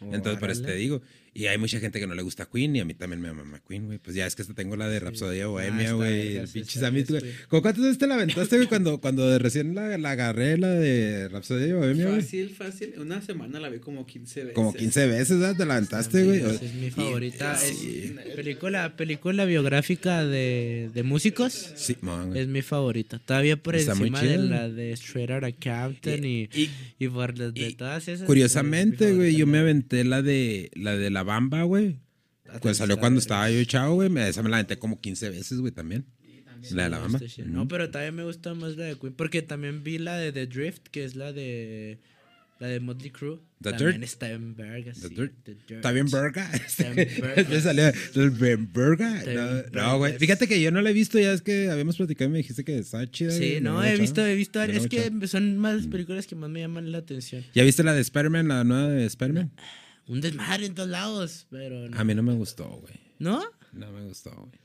Entonces, por eso te Órale. digo. Y hay mucha gente que no le gusta Queen y a mí también me mama Queen, güey. Pues ya es que hasta tengo la de Rapsodia Ah, Bohemia, güey. el sí, pinche Samit, güey. ¿Con cuántas veces te la aventaste, güey? Cuando, cuando de recién la, la agarré, la de Rapsodia Bohemia, güey. Fácil, fácil. Una semana la vi como 15 veces. Como 15 veces, ¿verdad? Te la aventaste, güey. Esa es mi Y- favorita. sí. Es película, película biográfica de, de músicos. Sí, man. Es mi favorita. Todavía por Está encima de la de Straight Outta Compton y, Y- y, por de y todas esas. Curiosamente, güey, yo me aventé la de la de la Bamba, güey. Pues salió cuando estaba yo chavo, güey. me- Esa me la aventé como 15 veces, güey, también. La de la Bamba. No, pero también me gusta más la de Queen. Porque también vi la de The Drift, que es la de. La de Motley Crue. The también Dirt. está en verga. The sí, Dirt. The Dirt. ¿Está bien verga? Está (laughs) bien verga. ¿Te salió el bien verga? No, güey. Fíjate que yo no la he visto, ya es que habíamos platicado y me dijiste que estaba chida. Sí, no, he he visto, he visto. Es que son más películas que más me llaman la atención. ¿Ya viste la de Spider-Man, la nueva de Spider-Man? Un desmadre en todos lados, pero. No, A mí no me gustó, güey. ¿No? No me gustó, güey.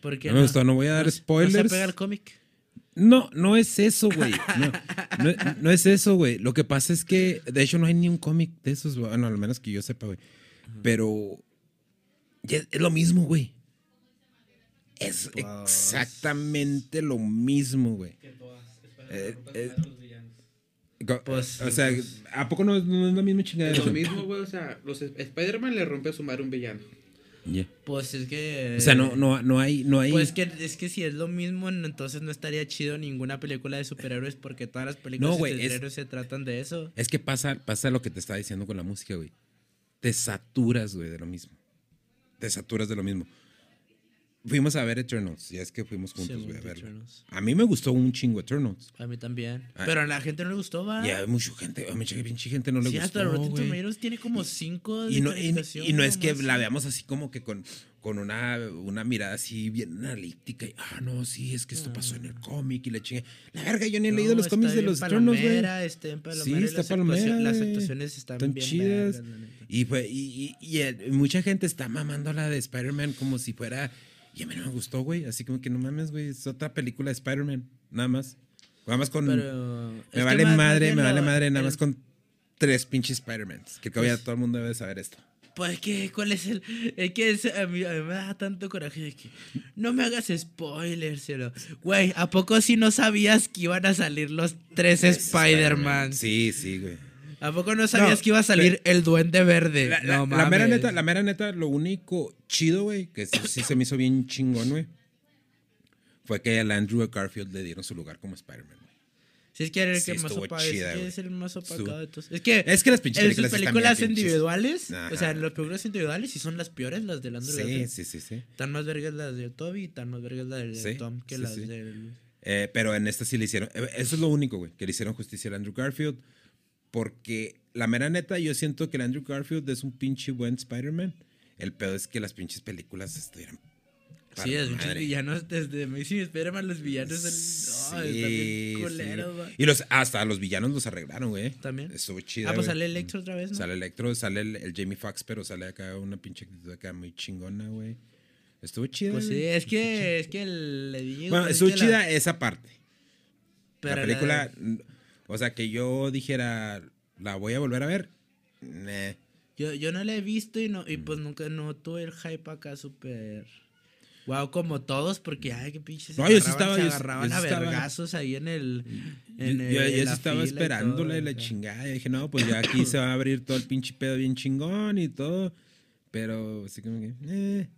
¿Por qué No me gustó, no voy a dar No spoilers. No se pega el cómic. No, no es eso, güey. No, no, es eso, güey. Lo que pasa es que, de hecho, no hay ni un cómic de esos, güey. bueno, al menos que yo sepa, güey. Pero es, lo mismo, güey. Es exactamente lo mismo, güey. Eh, eh, Pues, o sea, ¿a poco no, no es la misma chingada? Es lo mismo, güey. O sea, los Spider-Man le rompe a su madre un villano. Pues es que. O sea, no, no, no hay, no hay. Pues que es que si es lo mismo, entonces no estaría chido ninguna película de superhéroes porque todas las películas No, de es- superhéroes se tratan de eso. Es que pasa, pasa lo que te estaba diciendo con la música, güey. Te saturas, güey, de lo mismo. te saturas de lo mismo. Fuimos a ver Eternals, ya es que fuimos juntos, Sí, güey, a verlo. A mí me gustó un chingo Eternals. A mí también. Ah. Pero a la gente no le gustó, va. Y a mucha gente, a mucha pinche gente no le sí, gustó, hasta Rotten. Tomatoes tiene como cinco Y no, y, y no es que nomás. la veamos así como que con, con una, una mirada así bien analítica. Y, ah, no, sí, es que esto pasó en el cómic y le chingue. La verga, yo ni he leído No, los está cómics de los Eternals, güey. está en palomera Sí, y está las palomera, actuaciones- Las actuaciones están, Están bien chidas. vergas, la. Y, fue, y, y, y, mucha gente está mamando la de Spider-Man como si fuera. Y a mí no me gustó, güey. Así como que no mames, güey. Es otra película de Spider-Man. Nada más. Nada más con. Pero, me vale más- madre, me lo- vale madre. Nada el- más con tres pinches Spider-Mans. Que todavía Pues- todo el mundo debe saber esto. Pues que, ¿cuál es el...? Es que es- a, mí, a mí me da tanto coraje de que no me hagas spoilers, cielo. Güey, ¿a poco si no sabías que iban a salir los tres Spider-Man? Sí, sí, güey. ¿A poco no sabías No, que iba a salir el Duende Verde? La, la- no la mera neta, la mera neta, lo único chido, güey, que sí, sí se me hizo bien chingón, güey, fue que al Andrew Garfield le dieron su lugar como Spider-Man. güey. Si es que era el Sí, que más estuvo opa- chida, es, el más opacado de todos. Es que, Es que las pinches en sus películas están películas individuales, o sea, las películas individuales sí son las peores, las del Andrew Sí, Garfield. sí, sí, sí. Están más vergas las de Toby y están más vergas las de Sí, Tom que sí, las del... Eh, pero en esta sí le hicieron. eh, Eso es lo único, güey, que le hicieron justicia al Andrew Garfield. Porque la mera neta, yo siento que el Andrew Garfield es un pinche buen Spider-Man. El peor es que las pinches películas estuvieran. Sí, para es muchos madre. villanos desde Amazing Spider-Man, los villanos son... Bien sí. culeros. Y los, hasta los villanos los arreglaron, güey. También. Estuvo chido. Ah, pues sale Electro otra vez, ¿no? Sale Electro, sale el, el Jamie Foxx, pero sale acá una pinche actitud acá muy chingona, güey. Estuvo chida. Pues sí, es que, es que le digo... Bueno, es estuvo la- chida esa parte. pero la película, o sea, que yo dijera, la voy a volver a ver. Nah. Yo, yo no la he visto y no y pues nunca no tuve el hype acá súper wow como todos porque ay qué pinches No, yo sí estaba- se yo agarraban yo a vergazos ahí en el en yo- el- yo en la estaba todo, y la chingada. Y dije, no, pues ya aquí se va a abrir todo el pinche pedo bien chingón y todo. Pero así como que, eh.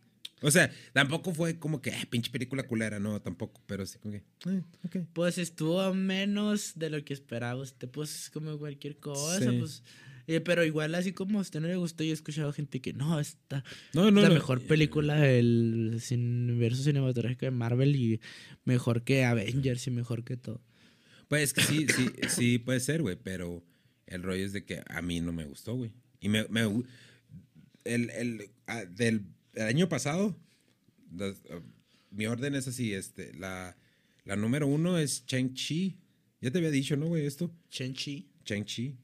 O sea, tampoco fue como que, eh, pinche película culera, no, tampoco. Pero así como que, eh, ok. Pues estuvo a menos de lo que esperaba usted, pues es como cualquier cosa, Sí. pues. eh, pero igual así como a usted no le gustó, yo he escuchado gente que no, esta No, no, es la no. mejor película del universo cinematográfico de Marvel y mejor que Avengers y mejor que todo. Pues es que sí, sí, sí puede ser, güey, pero el rollo es de que a mí no me gustó, güey. Y me, me el, el, ah, del el año pasado, las- ah, mi orden es así, este, la, la número uno es Chang-Chi. Ya te había dicho, ¿no, güey, esto? Chen-Chi. Chang-Chi.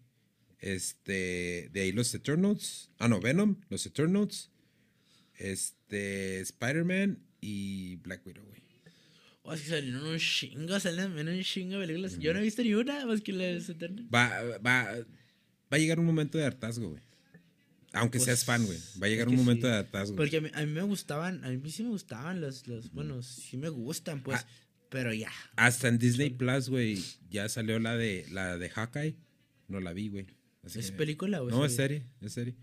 Este, de ahí los Eternals. Ah, no, Venom, los Eternals. Este, Spider-Man y Black Widow, güey. Oh, es que salieron un chingo, salieron un chingo de películas. Yo no he visto ni una más que la de Eternals. Va, va, va a llegar un momento de hartazgo, güey. Aunque Pues, seas fan, güey. Va a llegar es un momento sí. de hartazgo. Porque a mí, a mí me gustaban, a mí sí me gustaban los, los bueno, sí me gustan, pues, Ah. pero ya. Hasta en Disney Plus, güey, ya salió la de la de Hawkeye. No la vi, güey. ¿Es que- película o No, es serie, es serie.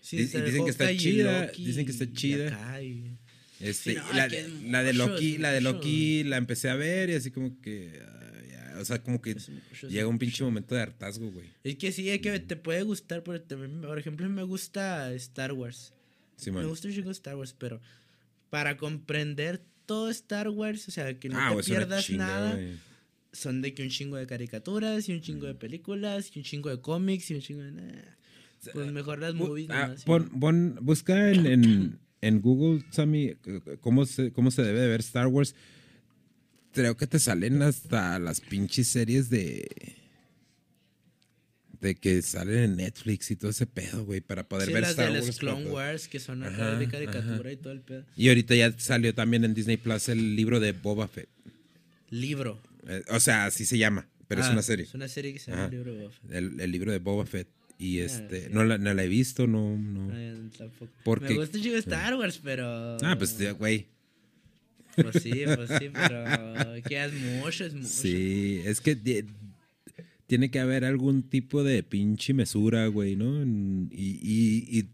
Sí, dicen que está chida, Loki dicen que está chida. Este, Sí, no, la, de Loki, la de. Loki la empecé a ver y así como que o sea, como que llega un pinche momento de hartazgo, güey. Es que sí, es que te puede gustar, porque también, por ejemplo, me gusta Star Wars. Sí, Me gusta un chingo Star Wars, pero para comprender todo Star Wars, o sea, que no Ah, te pierdas chinga, nada, son de que un chingo de caricaturas y un chingo de películas y un chingo de cómics y un chingo de... nah. Pues mejor las movies ah, nomás, busca en, en, en Google, Sammy, cómo se, cómo se debe de ver Star Wars. Creo que te salen hasta las pinches series de. de que salen en Netflix y todo ese pedo, güey, para poder Sí, ver las Star de Wars. Clone Wars, que son acá Ajá, de caricatura ajá. y todo el pedo. Y ahorita ya salió también en Disney Plus el libro de Boba Fett. Libro. Eh, o sea, así se llama, pero es Ah, una serie. Es una serie que se llama Ajá. Libro de Boba Fett. El, el libro de Boba Fett. Y Ah, este, sí. no, la, no la he visto, no, no. Ay, tampoco. Porque- Me gusta Star Wars, pero... Ah, pues, güey. Pues sí, pues sí, pero que es mucho, es mucho. Sí, es que ti- tiene que haber algún tipo de pinche mesura, güey, ¿no? Y, y- y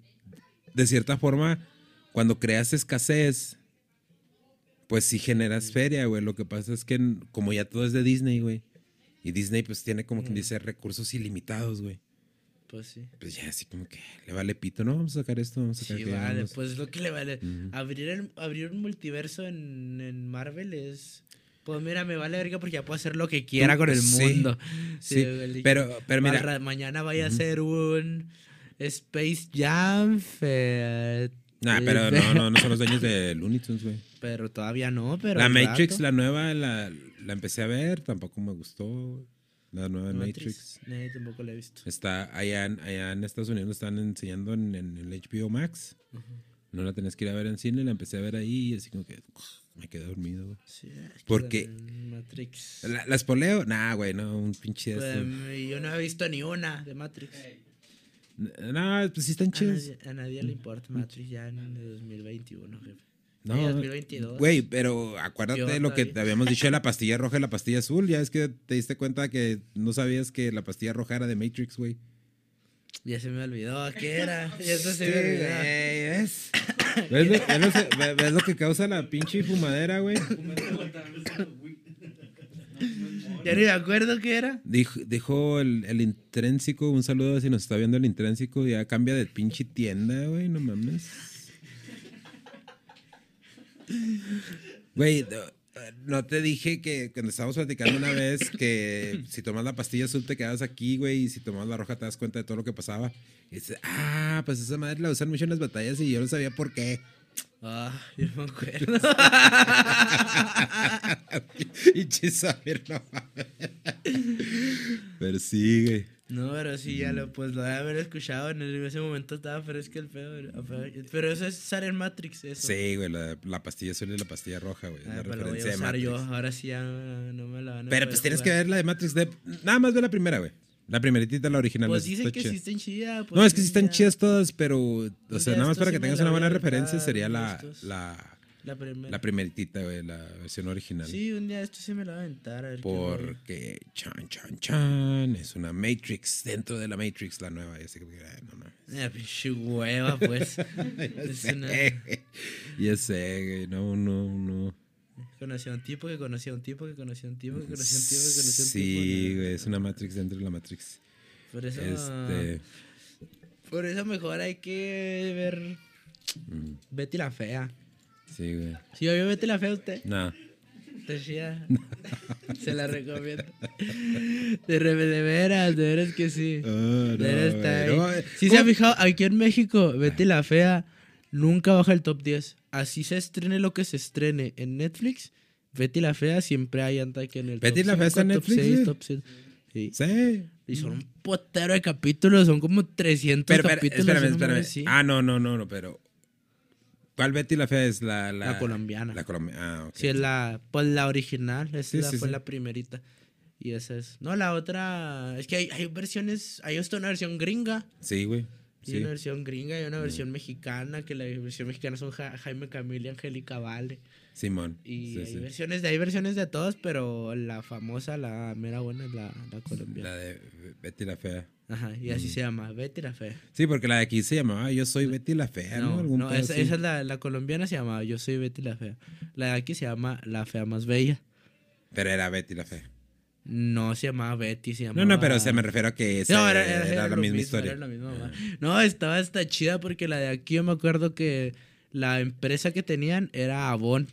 de cierta forma, cuando creas escasez, pues sí generas feria, güey. Lo que pasa es que como ya todo es de Disney, güey. Y Disney pues tiene como quien dice recursos ilimitados, güey. Pues sí. pues ya así como que le vale pito, ¿no? Vamos a sacar esto, vamos a sacar Sí, que vale, vamos- pues es lo que le vale. Abrir, el, abrir un multiverso en, en Marvel es. Pues mira, me vale verga porque ya puedo hacer lo que quiera con el Sí, mundo. Sí, pero, pero mira, Barra- mañana vaya a ser un Space Jam. fe- nah, pero no, no, no son los dueños de Looney Tunes, güey. (laughs) Pero todavía no, pero. La Matrix, rato. la nueva, la, la empecé a ver, tampoco me gustó. La nueva Matrix. No, tampoco la he visto. Está allá en, allá en Estados Unidos, están enseñando en, en el HBO Max. No la tenés que ir a ver en cine, la empecé a ver ahí y así como que me quedé dormido. güey. Sí, Porque- Matrix. ¿La, ¿Las poleo? Nah, güey, no, un pinche Pues, yo no he visto ni una de Matrix. No, pues sí están A chidos. nadie, a nadie le importa Matrix ya en el 2021, jefe. No, Sí, 2022. Güey, pero acuérdate de lo que te habíamos dicho de la (laughs) pastilla roja y la pastilla azul. Ya es que te diste cuenta que no sabías que la pastilla roja era de Matrix, güey. Ya se me olvidó qué era. (laughs) Ya se, Sí, me olvidó. ¿ves? (coughs) ¿Ves lo, ves lo que- ve- ves lo que causa la pinche fumadera, güey? Ya ni me acuerdo qué era. Dijo, dijo el, el intrínseco, un saludo si nos está viendo el intrínseco, ya cambia de pinche tienda, güey, no mames. Güey, no, te dije que cuando estábamos platicando una vez que si tomas la pastilla azul te quedas aquí, güey, y si tomas la roja te das cuenta de todo lo que pasaba. Y dices, ah, pues esa madre la usan mucho en las batallas y yo no sabía por qué. Ah, yo no me acuerdo. (laughs) y saber, no mames. No, pero sí, ya lo, pues lo de haber escuchado en, ese momento estaba fresco el pedo. Pero eso es usar en Matrix, eso. Sí, güey, la, la pastilla azul y la pastilla roja, güey. Ah, la pero lo voy a referencia de usar Matrix. yo. Ahora sí ya no, no me la van a Pero pues tienes que ver la de Matrix. De, nada más ve la primera, güey. La primeritita, la original. Pues dicen que chida. sí están chidas. pues no, es que sí están chidas todas, pero, o Pues sea, nada más para que tengas una buena referencia sería la, La primera. la primeritita, güey, la versión original. Sí, un día esto sí me la va a aventar. A ver. Porque, chan, chan, chan, es una Matrix dentro de la Matrix, la nueva. Y así que, no, no. Ah, pinche hueva, pues. (laughs) Ya sé, una- ya sé, güey, no, no, no. Conocía a un tipo que conocía a un tipo que conocía a un tipo que conocía a un tipo que conocía a un tipo. Sí, güey, es una Matrix dentro de la Matrix. Por eso, Este, por eso mejor hay que ver mm, Betty la Fea. Sí, güey. Veo Betty la Fea, usted. No. Está chida. (laughs) Se la recomiendo. De, re- de veras, de veras que sí. Ah, De no, veras está ahí. no, eh, Si se ha fijado, aquí en México, Betty la Fea nunca baja el top 10. Así se estrene lo que se estrene en Netflix. Betty la Fea siempre hay anda que en el ¿Betty top la Fea está en Netflix, seis, güey? top siete. Sí. Sí. Y son un potero de capítulos, son como 300 Pero, pero, capítulos. espérame, espérame. Ah, no, no, no, no, pero. ¿Cuál Betty la Fea es? La, la, La colombiana. La colombiana. Ah, ok. Sí, es la, pues la original, esa Sí, la- sí, fue sí. la primerita. Y esa es. No, la otra. Es que hay, hay versiones. Hay hasta una versión gringa. Sí, güey. Sí. una versión gringa y una versión mexicana. Que la versión mexicana son Ja- Jaime Camil y Angélica Vale. Simón. Y Sí, hay sí. versiones de hay versiones de todos, pero la famosa, la mera buena es la, la colombiana. La de Betty la Fea. Ajá, y así se llama, Betty la Fea. Sí, porque la de aquí se llamaba Yo soy Betty la Fea, ¿no? No, esa, es la, la colombiana se llama Yo soy Betty la Fea. La de aquí se llama La Fea Más Bella. Pero era Betty la Fea. No se llamaba Betty, se llamaba... No, no, pero o sea, me refiero a que esa No, era, era, era- era la misma mismo, historia. era la misma mamá. No, estaba hasta chida porque la de aquí yo me acuerdo que la empresa que tenían era Avon.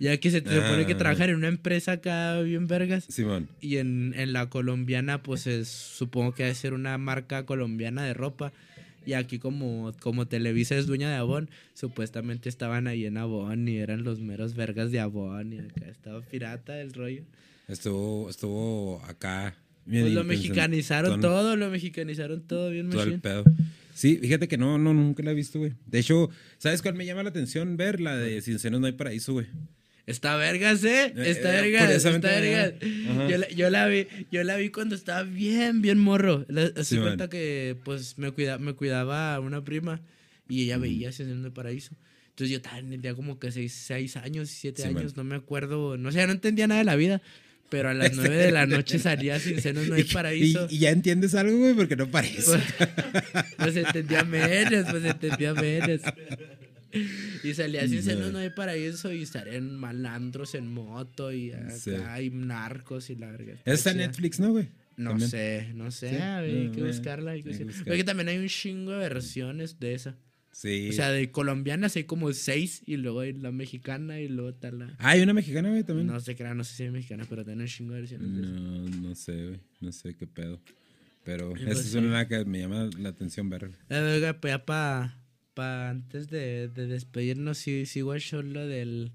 Ya que se te supone que Ah. trabajan en una empresa acá bien vergas. Simón. Y en, en la colombiana, pues es, supongo que debe ser una marca colombiana de ropa. Y aquí como, como Televisa es dueña de Avon, supuestamente estaban ahí en Avon y eran los meros vergas de Avon. Y acá estaba pirata el rollo. Estuvo, estuvo acá. Pues lo pensando- mexicanizaron ton- todo, lo mexicanizaron todo bien Todo el pedo. Sí, fíjate que no, no, nunca la he visto, güey. De hecho, ¿sabes cuál me llama la atención? Ver la de Sin Senos No Hay Paraíso, güey. Está vergas, ¿eh? Eh, Está eh, vergas, está curiosamente, vergas. Yo la, yo la vi, yo la vi cuando estaba bien, bien morro. Así Sí, cuenta man. que, pues, me, cuida, me cuidaba una prima y ella veía Ascensión de Paraíso. Entonces yo tenía como que seis, seis años, siete Sí, años, man. no me acuerdo, no sé, no entendía nada de la vida. Pero a las nueve de la noche salía Sin Senos No Hay (laughs) Y- Paraíso. Y, y ya entiendes algo, güey, porque no parece. Pues, (laughs) pues entendía menos, pues entendía menos. Y salía sin senos no hay paraíso y estarían malandros en moto y acá hay narcos y la verga. Está en. Netflix, ¿no, güey? No también. sé, no sé. Sí. ah, hay que buscarla. Hay que hay que buscar- buscar. Porque también hay un chingo de versiones de esa. Sí. O sea, de colombianas hay como seis y luego hay la mexicana y luego está la... Ah, hay una mexicana, güey, también. No sé qué era, no sé si es mexicana, pero tiene un chingo de versiones de. No, no sé, güey. No sé qué pedo. Pero esa pues es sí. una que me llama la atención ver. Eh, pues ya pa, pa antes de, de despedirnos, sí, sí guachó lo del,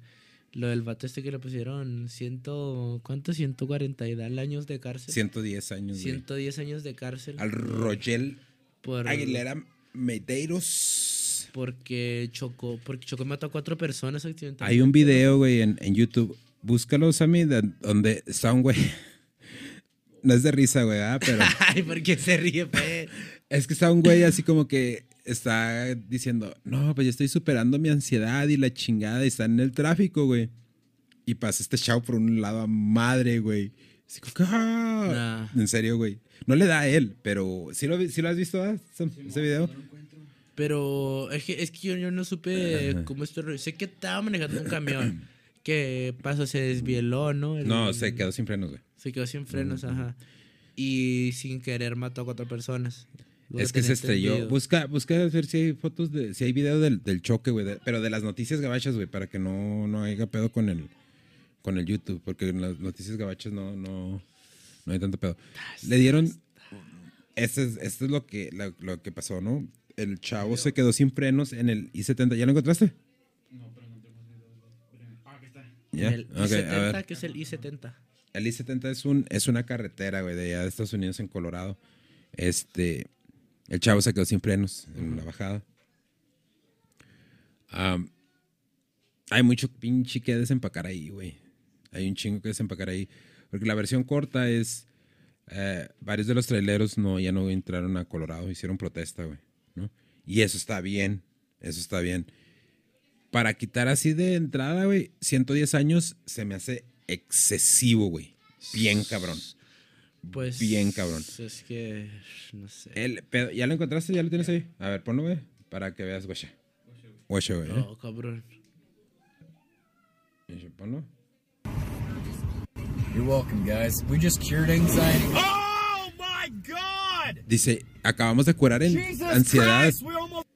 lo del vato este que le pusieron ciento, ¿cuánto? 140 y dale años de cárcel. 110 años, güey. 110 años de cárcel. Al Rogel por, Aguilera Medeiros. Porque chocó, porque chocó y mató a cuatro personas accidentalmente. Hay un video, güey, en, en YouTube. Búscalo, Sammy, de- donde está un güey. (laughs) No es de risa, güey, ah, pero (laughs) Ay, ¿por qué se ríe, pues? (laughs) es que está un güey así como que está diciendo, no, pues yo estoy superando mi ansiedad y la chingada y está en el tráfico, güey. Y pasa este chavo por un lado a madre, güey. Así como que, "Ah". Nah. En serio, güey. No le da a él, pero ¿sí lo, sí lo has visto, ah, Sam, ese video? Pero es que, es que yo, yo no supe cómo esto. Sé que estaba manejando un camión. (clears throat) Que pasó, se desvieló, ¿no? El- No, se quedó sin frenos, güey. Se quedó sin frenos, ajá. Y sin querer mató a cuatro personas. Es que se estrelló. entendido. Busca, busca ver si hay fotos de, si hay video del, del choque, güey. de- pero de las noticias gabachas, güey, para que no, no haya pedo con el, con el YouTube, porque en las noticias gabachas no, no, no hay tanto pedo. Le dieron, este es, esto es lo que, lo, lo que pasó, ¿no? El chavo se quedó sin frenos en el I-70. ¿Ya lo encontraste? ¿Ya? El Ok, a I-70, ver. que es el I-70. El I-70 es, un, es una carretera, güey, de allá de Estados Unidos en Colorado. Este, el chavo se quedó sin frenos en la bajada. Am, hay mucho pinche que desempacar ahí, güey. Hay un chingo que desempacar ahí. Porque la versión corta es, eh, varios de los traileros no, ya no entraron a Colorado, hicieron protesta, güey. ¿No? Y eso está bien, eso está bien. Para quitar así de entrada, güey, 110 años se me hace excesivo, güey. Bien cabrón. Pues. Bien cabrón. Es que. No sé. El pedo- ¿Ya lo encontraste? ¿Ya lo tienes ahí? A ver, ponlo, güey, para que veas, güey. Güey, güey. ¿eh? Oh, cabrón. Ponlo. You're welcome, guys. We just cured anxiety. Oh! Dice, acabamos de curar en Jesus ansiedad. Christ, we almost.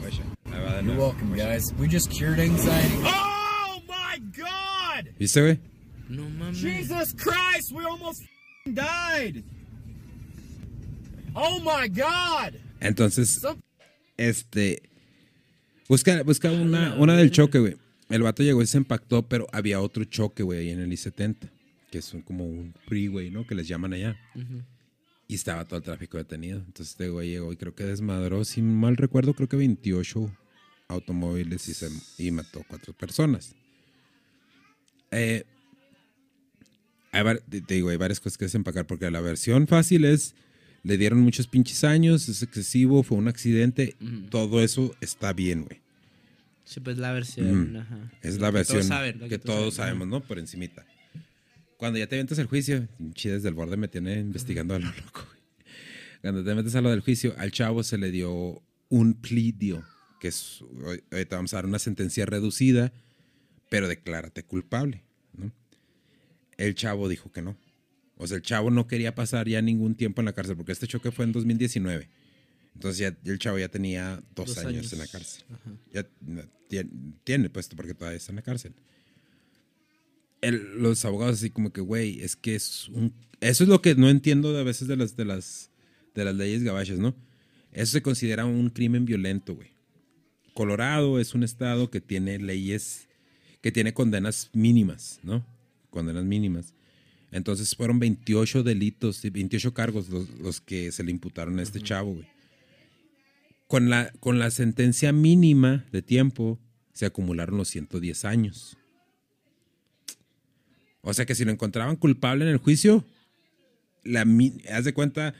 Güey, ahí va de You're nuevo. welcome, guys. We just cured anxiety. Oh my God! ¿Viste, güey? No mames. Jesus Christ, we almost died! Oh my God! Entonces, este. Busca, busca una, una del choque, güey. El vato llegó y se impactó, pero había otro choque, güey, ahí en el I-70, que es como un freeway, ¿no? Que les llaman allá. Y estaba todo el tráfico detenido. Entonces, este güey llegó y creo que desmadró, si mal recuerdo, creo que 28 automóviles y, se, y mató cuatro personas. Eh, hay te digo, hay varias cosas que desempacar, porque la versión fácil es, le dieron muchos pinches años, es excesivo, fue un accidente, todo eso está bien, güey. Sí, pues la versión. Ajá. Es La que versión todos saben, la que, todos todos sabemos, ¿no? Por encimita. Cuando ya te metes el juicio, chides del borde me tiene investigando a lo loco. Cuando te metes a lo del juicio, al chavo se le dio un plidio, que es, hoy- ahorita vamos a dar una sentencia reducida, pero declárate culpable, ¿no? El chavo dijo que no. O sea, el chavo no quería pasar ya ningún tiempo en la cárcel, porque este choque fue en 2019. Entonces ya el chavo ya tenía dos, Dos años, años. en la cárcel. Ajá. Ya tiene, tiene puesto porque todavía está en la cárcel. El- los abogados así como que, güey, es que es un... Eso es lo que no entiendo a veces de las, de las, de las leyes gabachas, ¿no? Eso se considera un crimen violento, güey. Colorado es un estado que tiene leyes, que tiene condenas mínimas, ¿no? Condenas mínimas. Entonces fueron 28 delitos, y 28 cargos los, los que se le imputaron a este chavo, güey. Con la, con la sentencia mínima de tiempo se acumularon los 110 años. O sea que si lo encontraban culpable en el juicio, la, haz de cuenta,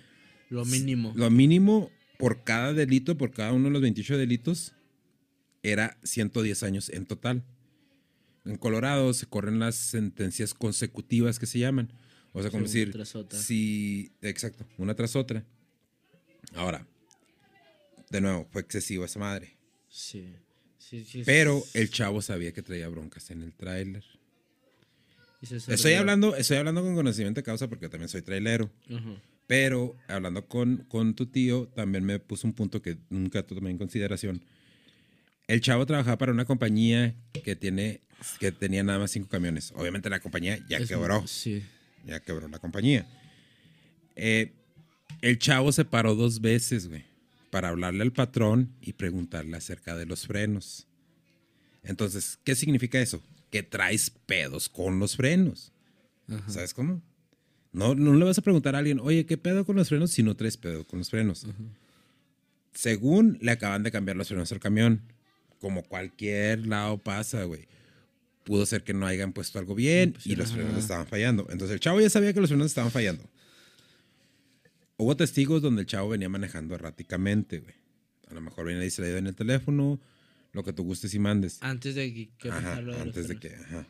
Lo mínimo. lo mínimo por cada delito, por cada uno de los 28 delitos, era 110 años en total. En Colorado se corren las sentencias consecutivas que se llaman. O sea, como Sí, decir, una tras otra. si, exacto, una tras otra. Ahora, de nuevo, fue excesivo esa madre. Sí. Sí, sí, Pero sí. el chavo sabía que traía broncas en el tráiler. Estoy hablando, estoy hablando con conocimiento de causa porque también soy trailero. Ajá. Pero hablando con, con tu tío, también me puso un punto que nunca tomé en consideración. El chavo trabajaba para una compañía que tiene que tenía nada más cinco camiones. Obviamente la compañía ya Es- quebró. Sí. Ya quebró la compañía. Eh, el chavo se paró dos veces, güey, para hablarle al patrón y preguntarle acerca de los frenos. Entonces, ¿qué significa eso? Que traes pedos con los frenos. Ajá. ¿Sabes cómo? No, no le vas a preguntar a alguien, oye, ¿qué pedo con los frenos si no traes pedo con los frenos? Según le acaban de cambiar los frenos al camión, como cualquier lado pasa, güey. Pudo ser que no hayan puesto algo bien y los frenos estaban fallando. Entonces el chavo ya sabía que los frenos estaban fallando. Hubo testigos donde el chavo venía manejando erráticamente, güey. A lo mejor venía distraído en el teléfono, lo que tú gustes y mandes. Antes de que, Ajá, de antes de frenos. que, ajá.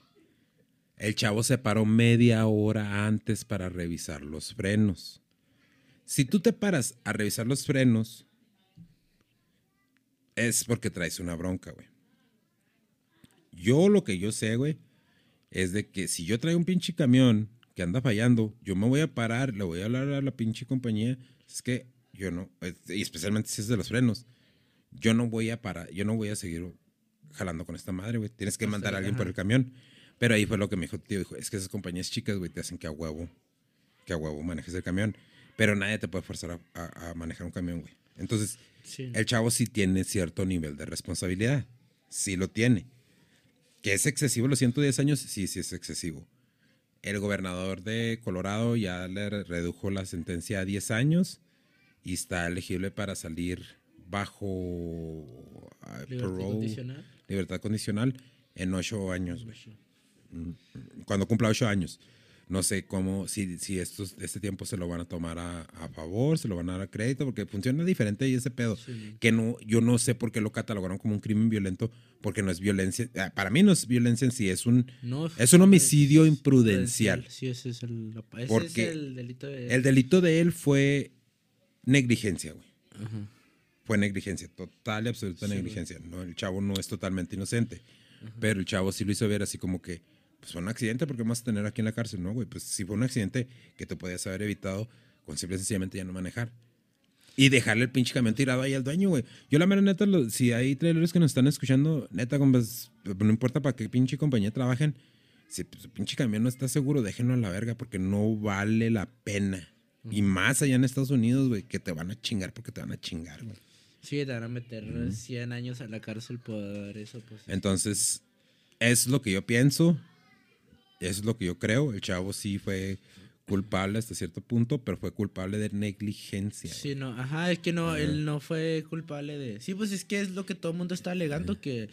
El chavo se paró media hora antes para revisar los frenos. Si tú te paras a revisar los frenos, es porque traes una bronca, güey. Yo lo que yo sé, güey, es de que si yo traigo un pinche camión que anda fallando, yo me voy a parar, le voy a hablar a la pinche compañía. Es que yo no, y especialmente si es de los frenos, yo no voy a parar, yo no voy a seguir jalando con esta madre, güey. Tienes que mandar a alguien por el camión. Pero ahí fue lo que me dijo el tío, dijo, es que esas compañías chicas, güey, te hacen que a huevo, que a huevo manejes el camión. Pero nadie te puede forzar a, a- a manejar un camión, güey. Entonces, Sí. el chavo sí tiene cierto nivel de responsabilidad. Sí lo tiene. Que es excesivo los 110 años, sí, sí es excesivo. El gobernador de Colorado ya le re- redujo la sentencia a 10 años y está elegible para salir bajo ah, Libertad parole, condicional. libertad condicional en 8 años, güey. Mm, Cuando cumpla 8 años. No sé cómo, si, si estos, este tiempo se lo van a tomar a, a favor, se lo van a dar a crédito, porque funciona diferente y ese pedo. Que no, yo no sé por qué lo catalogaron como un crimen violento, porque no es violencia. ah, Para mí no es violencia en sí, es un, No, es un homicidio es imprudencial. Sí, ese es el, ese Porque es el delito de... El delito de él fue negligencia, güey. Ajá. Fue negligencia, total y absoluta Sí, negligencia. No, el chavo no es totalmente inocente. Pero el chavo sí lo hizo ver así como que, pues fue un accidente porque vamos a tener aquí en la cárcel, ¿no, güey? Pues si fue un accidente que te podías haber evitado con simple y sencillamente ya no manejar. Y dejarle el pinche camión tirado ahí al dueño, güey. Yo la mera neta, lo- si hay trailers que nos están escuchando, neta, compas, no importa para qué pinche compañía trabajen, si pues, su pinche camión no está seguro, déjenlo a la verga porque no vale la pena. Y más allá en Estados Unidos, güey, que te van a chingar porque te van a chingar, güey. Sí, te van a meter 100 años a la cárcel por eso, pues. Entonces, es lo que yo pienso, es lo que yo creo. El chavo sí fue culpable hasta cierto punto, pero fue culpable de negligencia. Sí, no, ajá, es que no, él no fue culpable de... Sí, pues es que es lo que todo el mundo está alegando, que,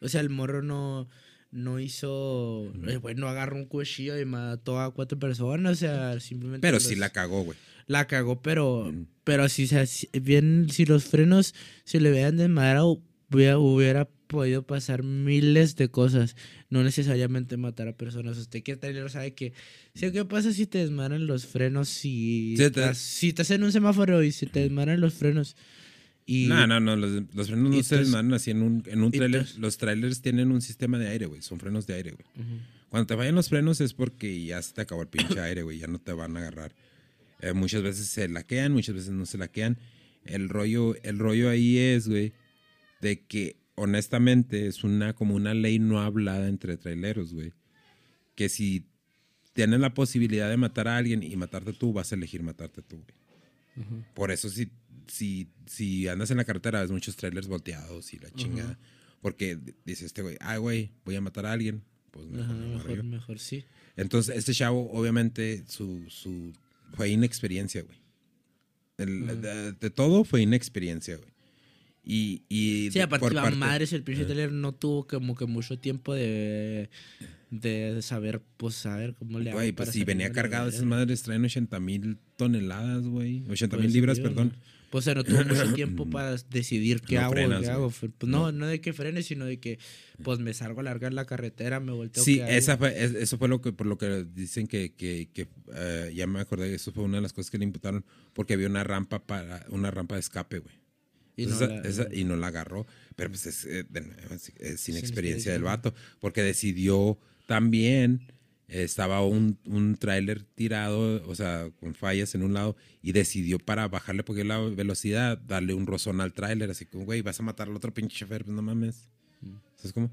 o sea, el morro no, no hizo, eh, güey, no agarró un cuchillo y mató a cuatro personas, o sea, simplemente... Pero los- sí la cagó, güey. La cagó, pero, Mm. pero si, se si- bien, si los frenos se le vean de madera, hubiera, hubiera podido pasar miles de cosas, no necesariamente matar a personas. Usted que trailer sabe que, ¿sí, ¿qué pasa si te desmadran los frenos? Si, Sí, estás, si estás en un semáforo y se te desmadran los frenos. Y, No, no, no, los, los frenos no se desmanan así en un, en un trailer. Los trailers tienen un sistema de aire, güey. Son frenos de aire, güey. Cuando te fallan los frenos es porque ya se te acabó el pinche aire, güey. Ya no te van a agarrar. Eh, muchas veces se laquean, muchas veces no se laquean. El rollo, el rollo ahí es, güey, de que honestamente es una como una ley no hablada entre traileros, güey. Que si tienes la posibilidad de matar a alguien y matarte tú, vas a elegir matarte tú, güey. Por eso si, si, si andas en la carretera ves muchos trailers volteados y la chingada. Porque dice este güey, ay, güey, voy a matar a alguien. Pues mejor Ajá, mejor, yo. mejor sí. Entonces, este chavo, obviamente, su, su fue inexperiencia, güey. El- Ujú. de, de todo fue inexperiencia, güey. Y, y Sí, aparte, por la parte- madres, el pinche Ajá. trailer no tuvo como que mucho tiempo de, de saber, pues, saber cómo le hago Güey, pues si venía cargado, esas madres traen 80 mil toneladas, güey. 80 mil Pues, libras, sí, perdón. ¿no? Pues o sea, no tuvo mucho (clears throat) tiempo para decidir qué No hago, frenas, qué hago. Pues no, no de que frene, sino de que pues me salgo a largar la carretera, me volteo. Sí, esa fue, es- eso fue lo que, por lo que dicen que, que, que, eh, ya me acordé, eso fue una de las cosas que le imputaron, porque había una rampa para, una rampa de escape, güey. Y Entonces, no esa- la- esa- y no la agarró, pero pues es, eh, de es- sin Sin experiencia del vato, porque decidió también estaba un, un tráiler tirado, o sea, con fallas en un lado, y decidió para bajarle porque la velocidad, darle un rozón al tráiler, así como, güey, vas a matar al otro pinche chofer, pues no mames. ¿Sabes cómo?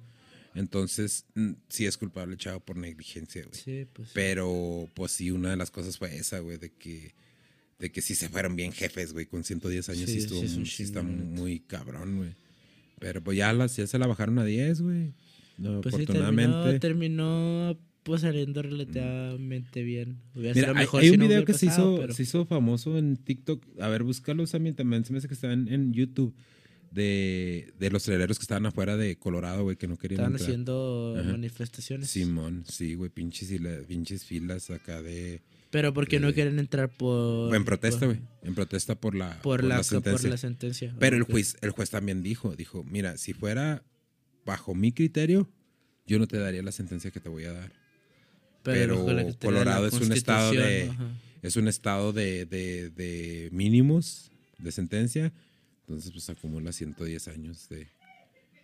Entonces, mm, sí es culpable chavo por negligencia, güey. Sí, pues. Pero, pues sí, una de las cosas fue esa, güey, de que, de que sí se fueron bien jefes, güey, con 110 años Sí, sí, estuvo sí es un muy- sí está muy cabrón, güey. Pero pues ya, las, ya se la bajaron a 10, güey. No, Pues sí, afortunadamente. terminó, terminó pues saliendo relativamente bien. Mira, sido hay, mejor hay si un no video que se, hizo, pero- se hizo famoso en TikTok. A ver, búscalo también. También se me hace que está en, en YouTube. De, de los traileros que estaban afuera de Colorado, güey, que no querían Estaban entrar. haciendo Ajá. manifestaciones. Simón, sí, güey, pinches, y la- pinches filas acá de... Pero porque no de- quieren entrar por... en protesta, por- güey. En protesta por la, Por, la, por sentencia. la sentencia. Pero el juez, el juez también dijo, dijo, mira, si fuera bajo mi criterio, yo no te daría la sentencia que te voy a dar. Pero, Colorado es un estado de ajá. es un estado de, de- de mínimos de sentencia, entonces pues acumula 110 años de,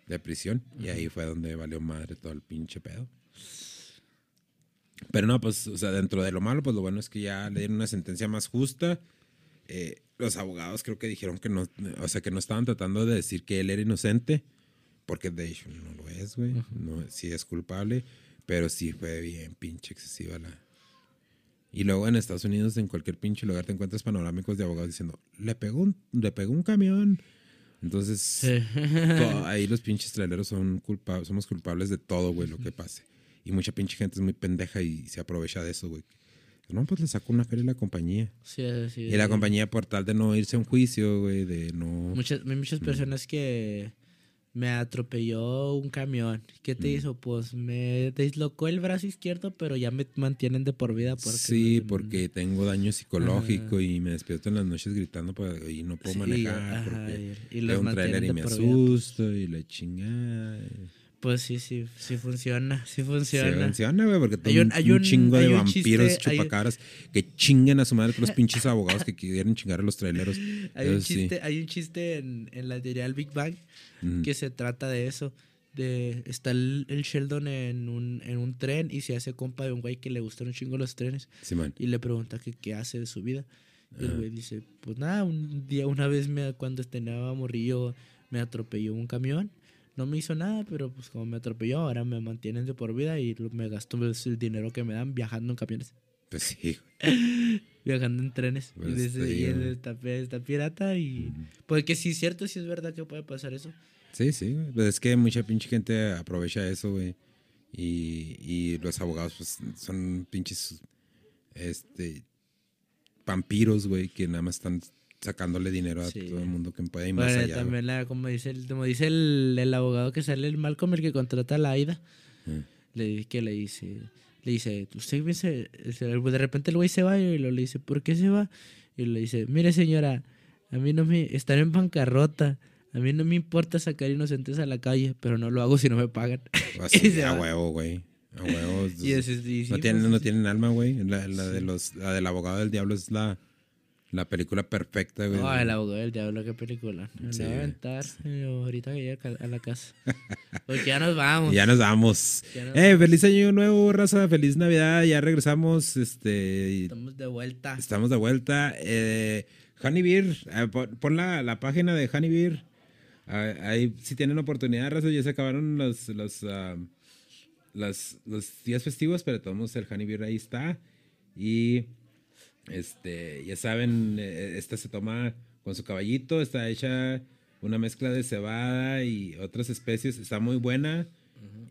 de prisión y ahí fue donde valió madre todo el pinche pedo. Pero no, pues, o sea, dentro de lo malo, pues lo bueno es que ya le dieron una sentencia más justa. Eh, los abogados creo que dijeron que no, o sea, que no estaban tratando de decir que él era inocente, porque de hecho no lo es, güey. No, sí es culpable, pero sí fue bien pinche excesiva la. Y luego en Estados Unidos, en cualquier pinche lugar, te encuentras panorámicos de abogados diciendo, le pegó un, le pegó un camión. Entonces, Sí. (laughs) ahí los pinches traileros son culpables, somos culpables de todo, güey, lo que pase. Y mucha pinche gente es muy pendeja y se aprovecha de eso, güey. No, pues le sacó una feria a la compañía. Sí, sí, Y la sí. compañía, por tal de no irse a un juicio, güey, de no. Muchas, hay muchas Mm. personas que me atropelló un camión. ¿Qué te Mm. hizo? Pues me deslocó el brazo izquierdo, pero ya me mantienen de por vida. Porque sí, no- porque tengo daño psicológico y me despierto en las noches gritando para- y no puedo Sí, manejar ajá, porque y- y veo los un trailer y me vida, asusto y la chingada. Pues sí, sí, sí funciona, sí Sí funciona. funciona, güey, porque Hay hay un- un, hay un- chingo de un vampiros chiste- hay- chupacabras que chinguen a su madre los pinches abogados que quieren chingar a los traileros. (laughs) Hay un sí. chiste, hay un chiste en, en la teoría del Big Bang Ujú. que se trata de eso. De, está el, el Sheldon en un, en un tren y se hace compa de un güey que le gustan un chingo los trenes. Simón. Y le pregunta que qué hace de su vida. Y el güey dice, pues nada, un día, una vez me, cuando tenía morrillo, me atropelló un camión. No me hizo nada, pero pues como me atropelló, ahora me mantienen de por vida y me gasto el, el dinero que me dan viajando en camiones. Pues sí, (laughs) Viajando en trenes. Pues y dice, te y él está, está pirata y... Porque sí es cierto, sí es verdad que puede pasar eso. Sí, sí. Pues es que mucha pinche gente aprovecha eso, güey. Y, y los abogados, pues, son pinches, este, vampiros, güey, que nada más están sacándole dinero a Sí. todo el mundo que puede ir más Bueno, allá. también la, como dice, el, como dice el, el abogado que sale el Malcolm, el que contrata a la Aida, Mm. le que le dice, le dice, usted dice, de repente el güey se va y lo le dice, ¿por qué se va? Y le dice, mire señora, a mí no me, estar en bancarrota, a mí no me importa sacar inocentes a la calle, pero no lo hago si no me pagan. Así, (laughs) y a huevo, güey. A huevo. (laughs) Y y no, tienen, pues, no tienen alma, güey. La, la de los, la del abogado del diablo es la, la película perfecta, güey. No, el abogado del diablo, qué película. Me Sí. voy a aventar eh, ahorita que llegue a la casa. Porque ya nos vamos. Ya nos vamos. Ya nos Eh, feliz año nuevo, raza. Feliz Navidad. Ya regresamos. Este. Estamos de vuelta. Estamos de vuelta. Eh, Honeybeer, eh, pon, la, la página de Honeybeer. Ah, ahí si tienen oportunidad, raza. Ya se acabaron los, los, ah, los días festivos, pero todos el Honeybeer ahí está. Y este, ya saben, eh, esta se toma con su caballito. Está hecha una mezcla de cebada y otras especies. Está muy buena.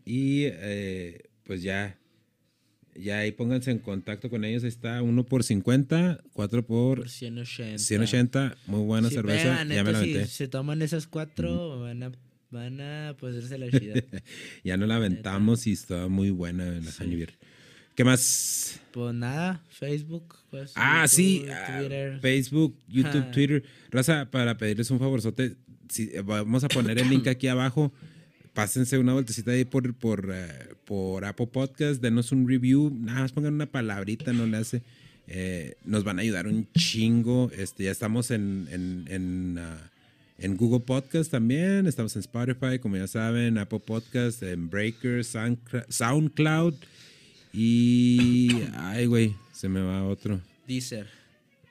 Y eh, pues ya, ya ahí pónganse en contacto con ellos. Ahí está uno por 50, cuatro por Por 180. 180. Muy buena Sí, cerveza. vean, ya me la si se toman esas cuatro, van a, van a ponerse la (laughs) chida. Ya no la aventamos y estaba muy buena la Honeybeer. ¿Qué más? pues nada, Facebook. Pues, Ah, YouTube, sí, ah, Twitter. Facebook, YouTube. Twitter. Raza, para pedirles un favorzote, si, eh, vamos a poner el link aquí abajo. Pásense una vueltecita ahí por, por, por Apple Podcast, denos un review, nada más pongan una palabrita, no le hace. Eh, nos van a ayudar un chingo. Este, ya estamos en, en, en, ah, en Google Podcast también, estamos en Spotify, como ya saben, Apple Podcast, en Breaker, SoundCloud. Y. Ay, güey, se me va otro. Deezer.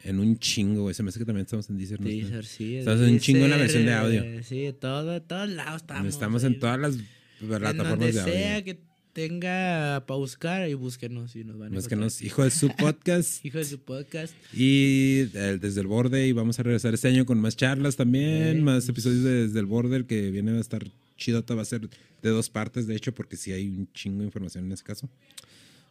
En un chingo, güey. Se me hace que también estamos en Deezer. ¿no? Deezer, sí. Estamos en un chingo en la versión de audio. eh, Sí, todo, todos lados estamos. Estamos en todas las plataformas de audio. sea que tenga para buscar y búsquenos y nos van a Más que encontrar. nos, hijo de su podcast. (laughs) Hijo de su podcast. Y eh, desde el borde, y vamos a regresar este año con más charlas también, Sí. más episodios de desde el borde, el que viene a estar chidota, va a ser de dos partes, de hecho, porque sí hay un chingo de información en ese caso.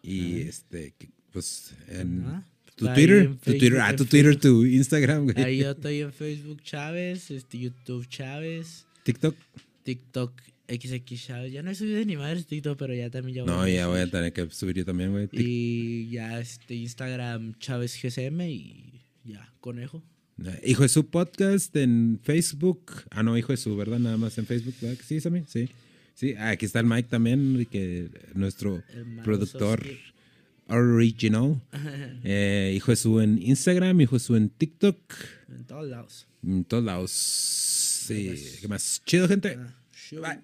Y este, pues, en Ajá. tu Twitter, en tu Twitter, ah, tu Twitter, tu Instagram, güey. Ahí yo (laughs) estoy en Facebook Chávez, este YouTube Chávez, TikTok. TikTok XX Chávez. Ya no he subido ni madres TikTok, pero ya también ya No, a ya voy a tener que subir yo también, güey. Y ya este Instagram Chávez GSM y ya, conejo. Hijo de su podcast en Facebook. Ah, no, Hijo de su, ¿verdad? Nada más en Facebook, ¿verdad? Sí, también, sí. Sí, aquí está el Mike también, que nuestro productor original. (laughs) Eh, hijo de su en Instagram, hijo de su en TikTok, En todos lados. en todos lados. Sí, ¿qué más? Chido, gente. Ah. Bye.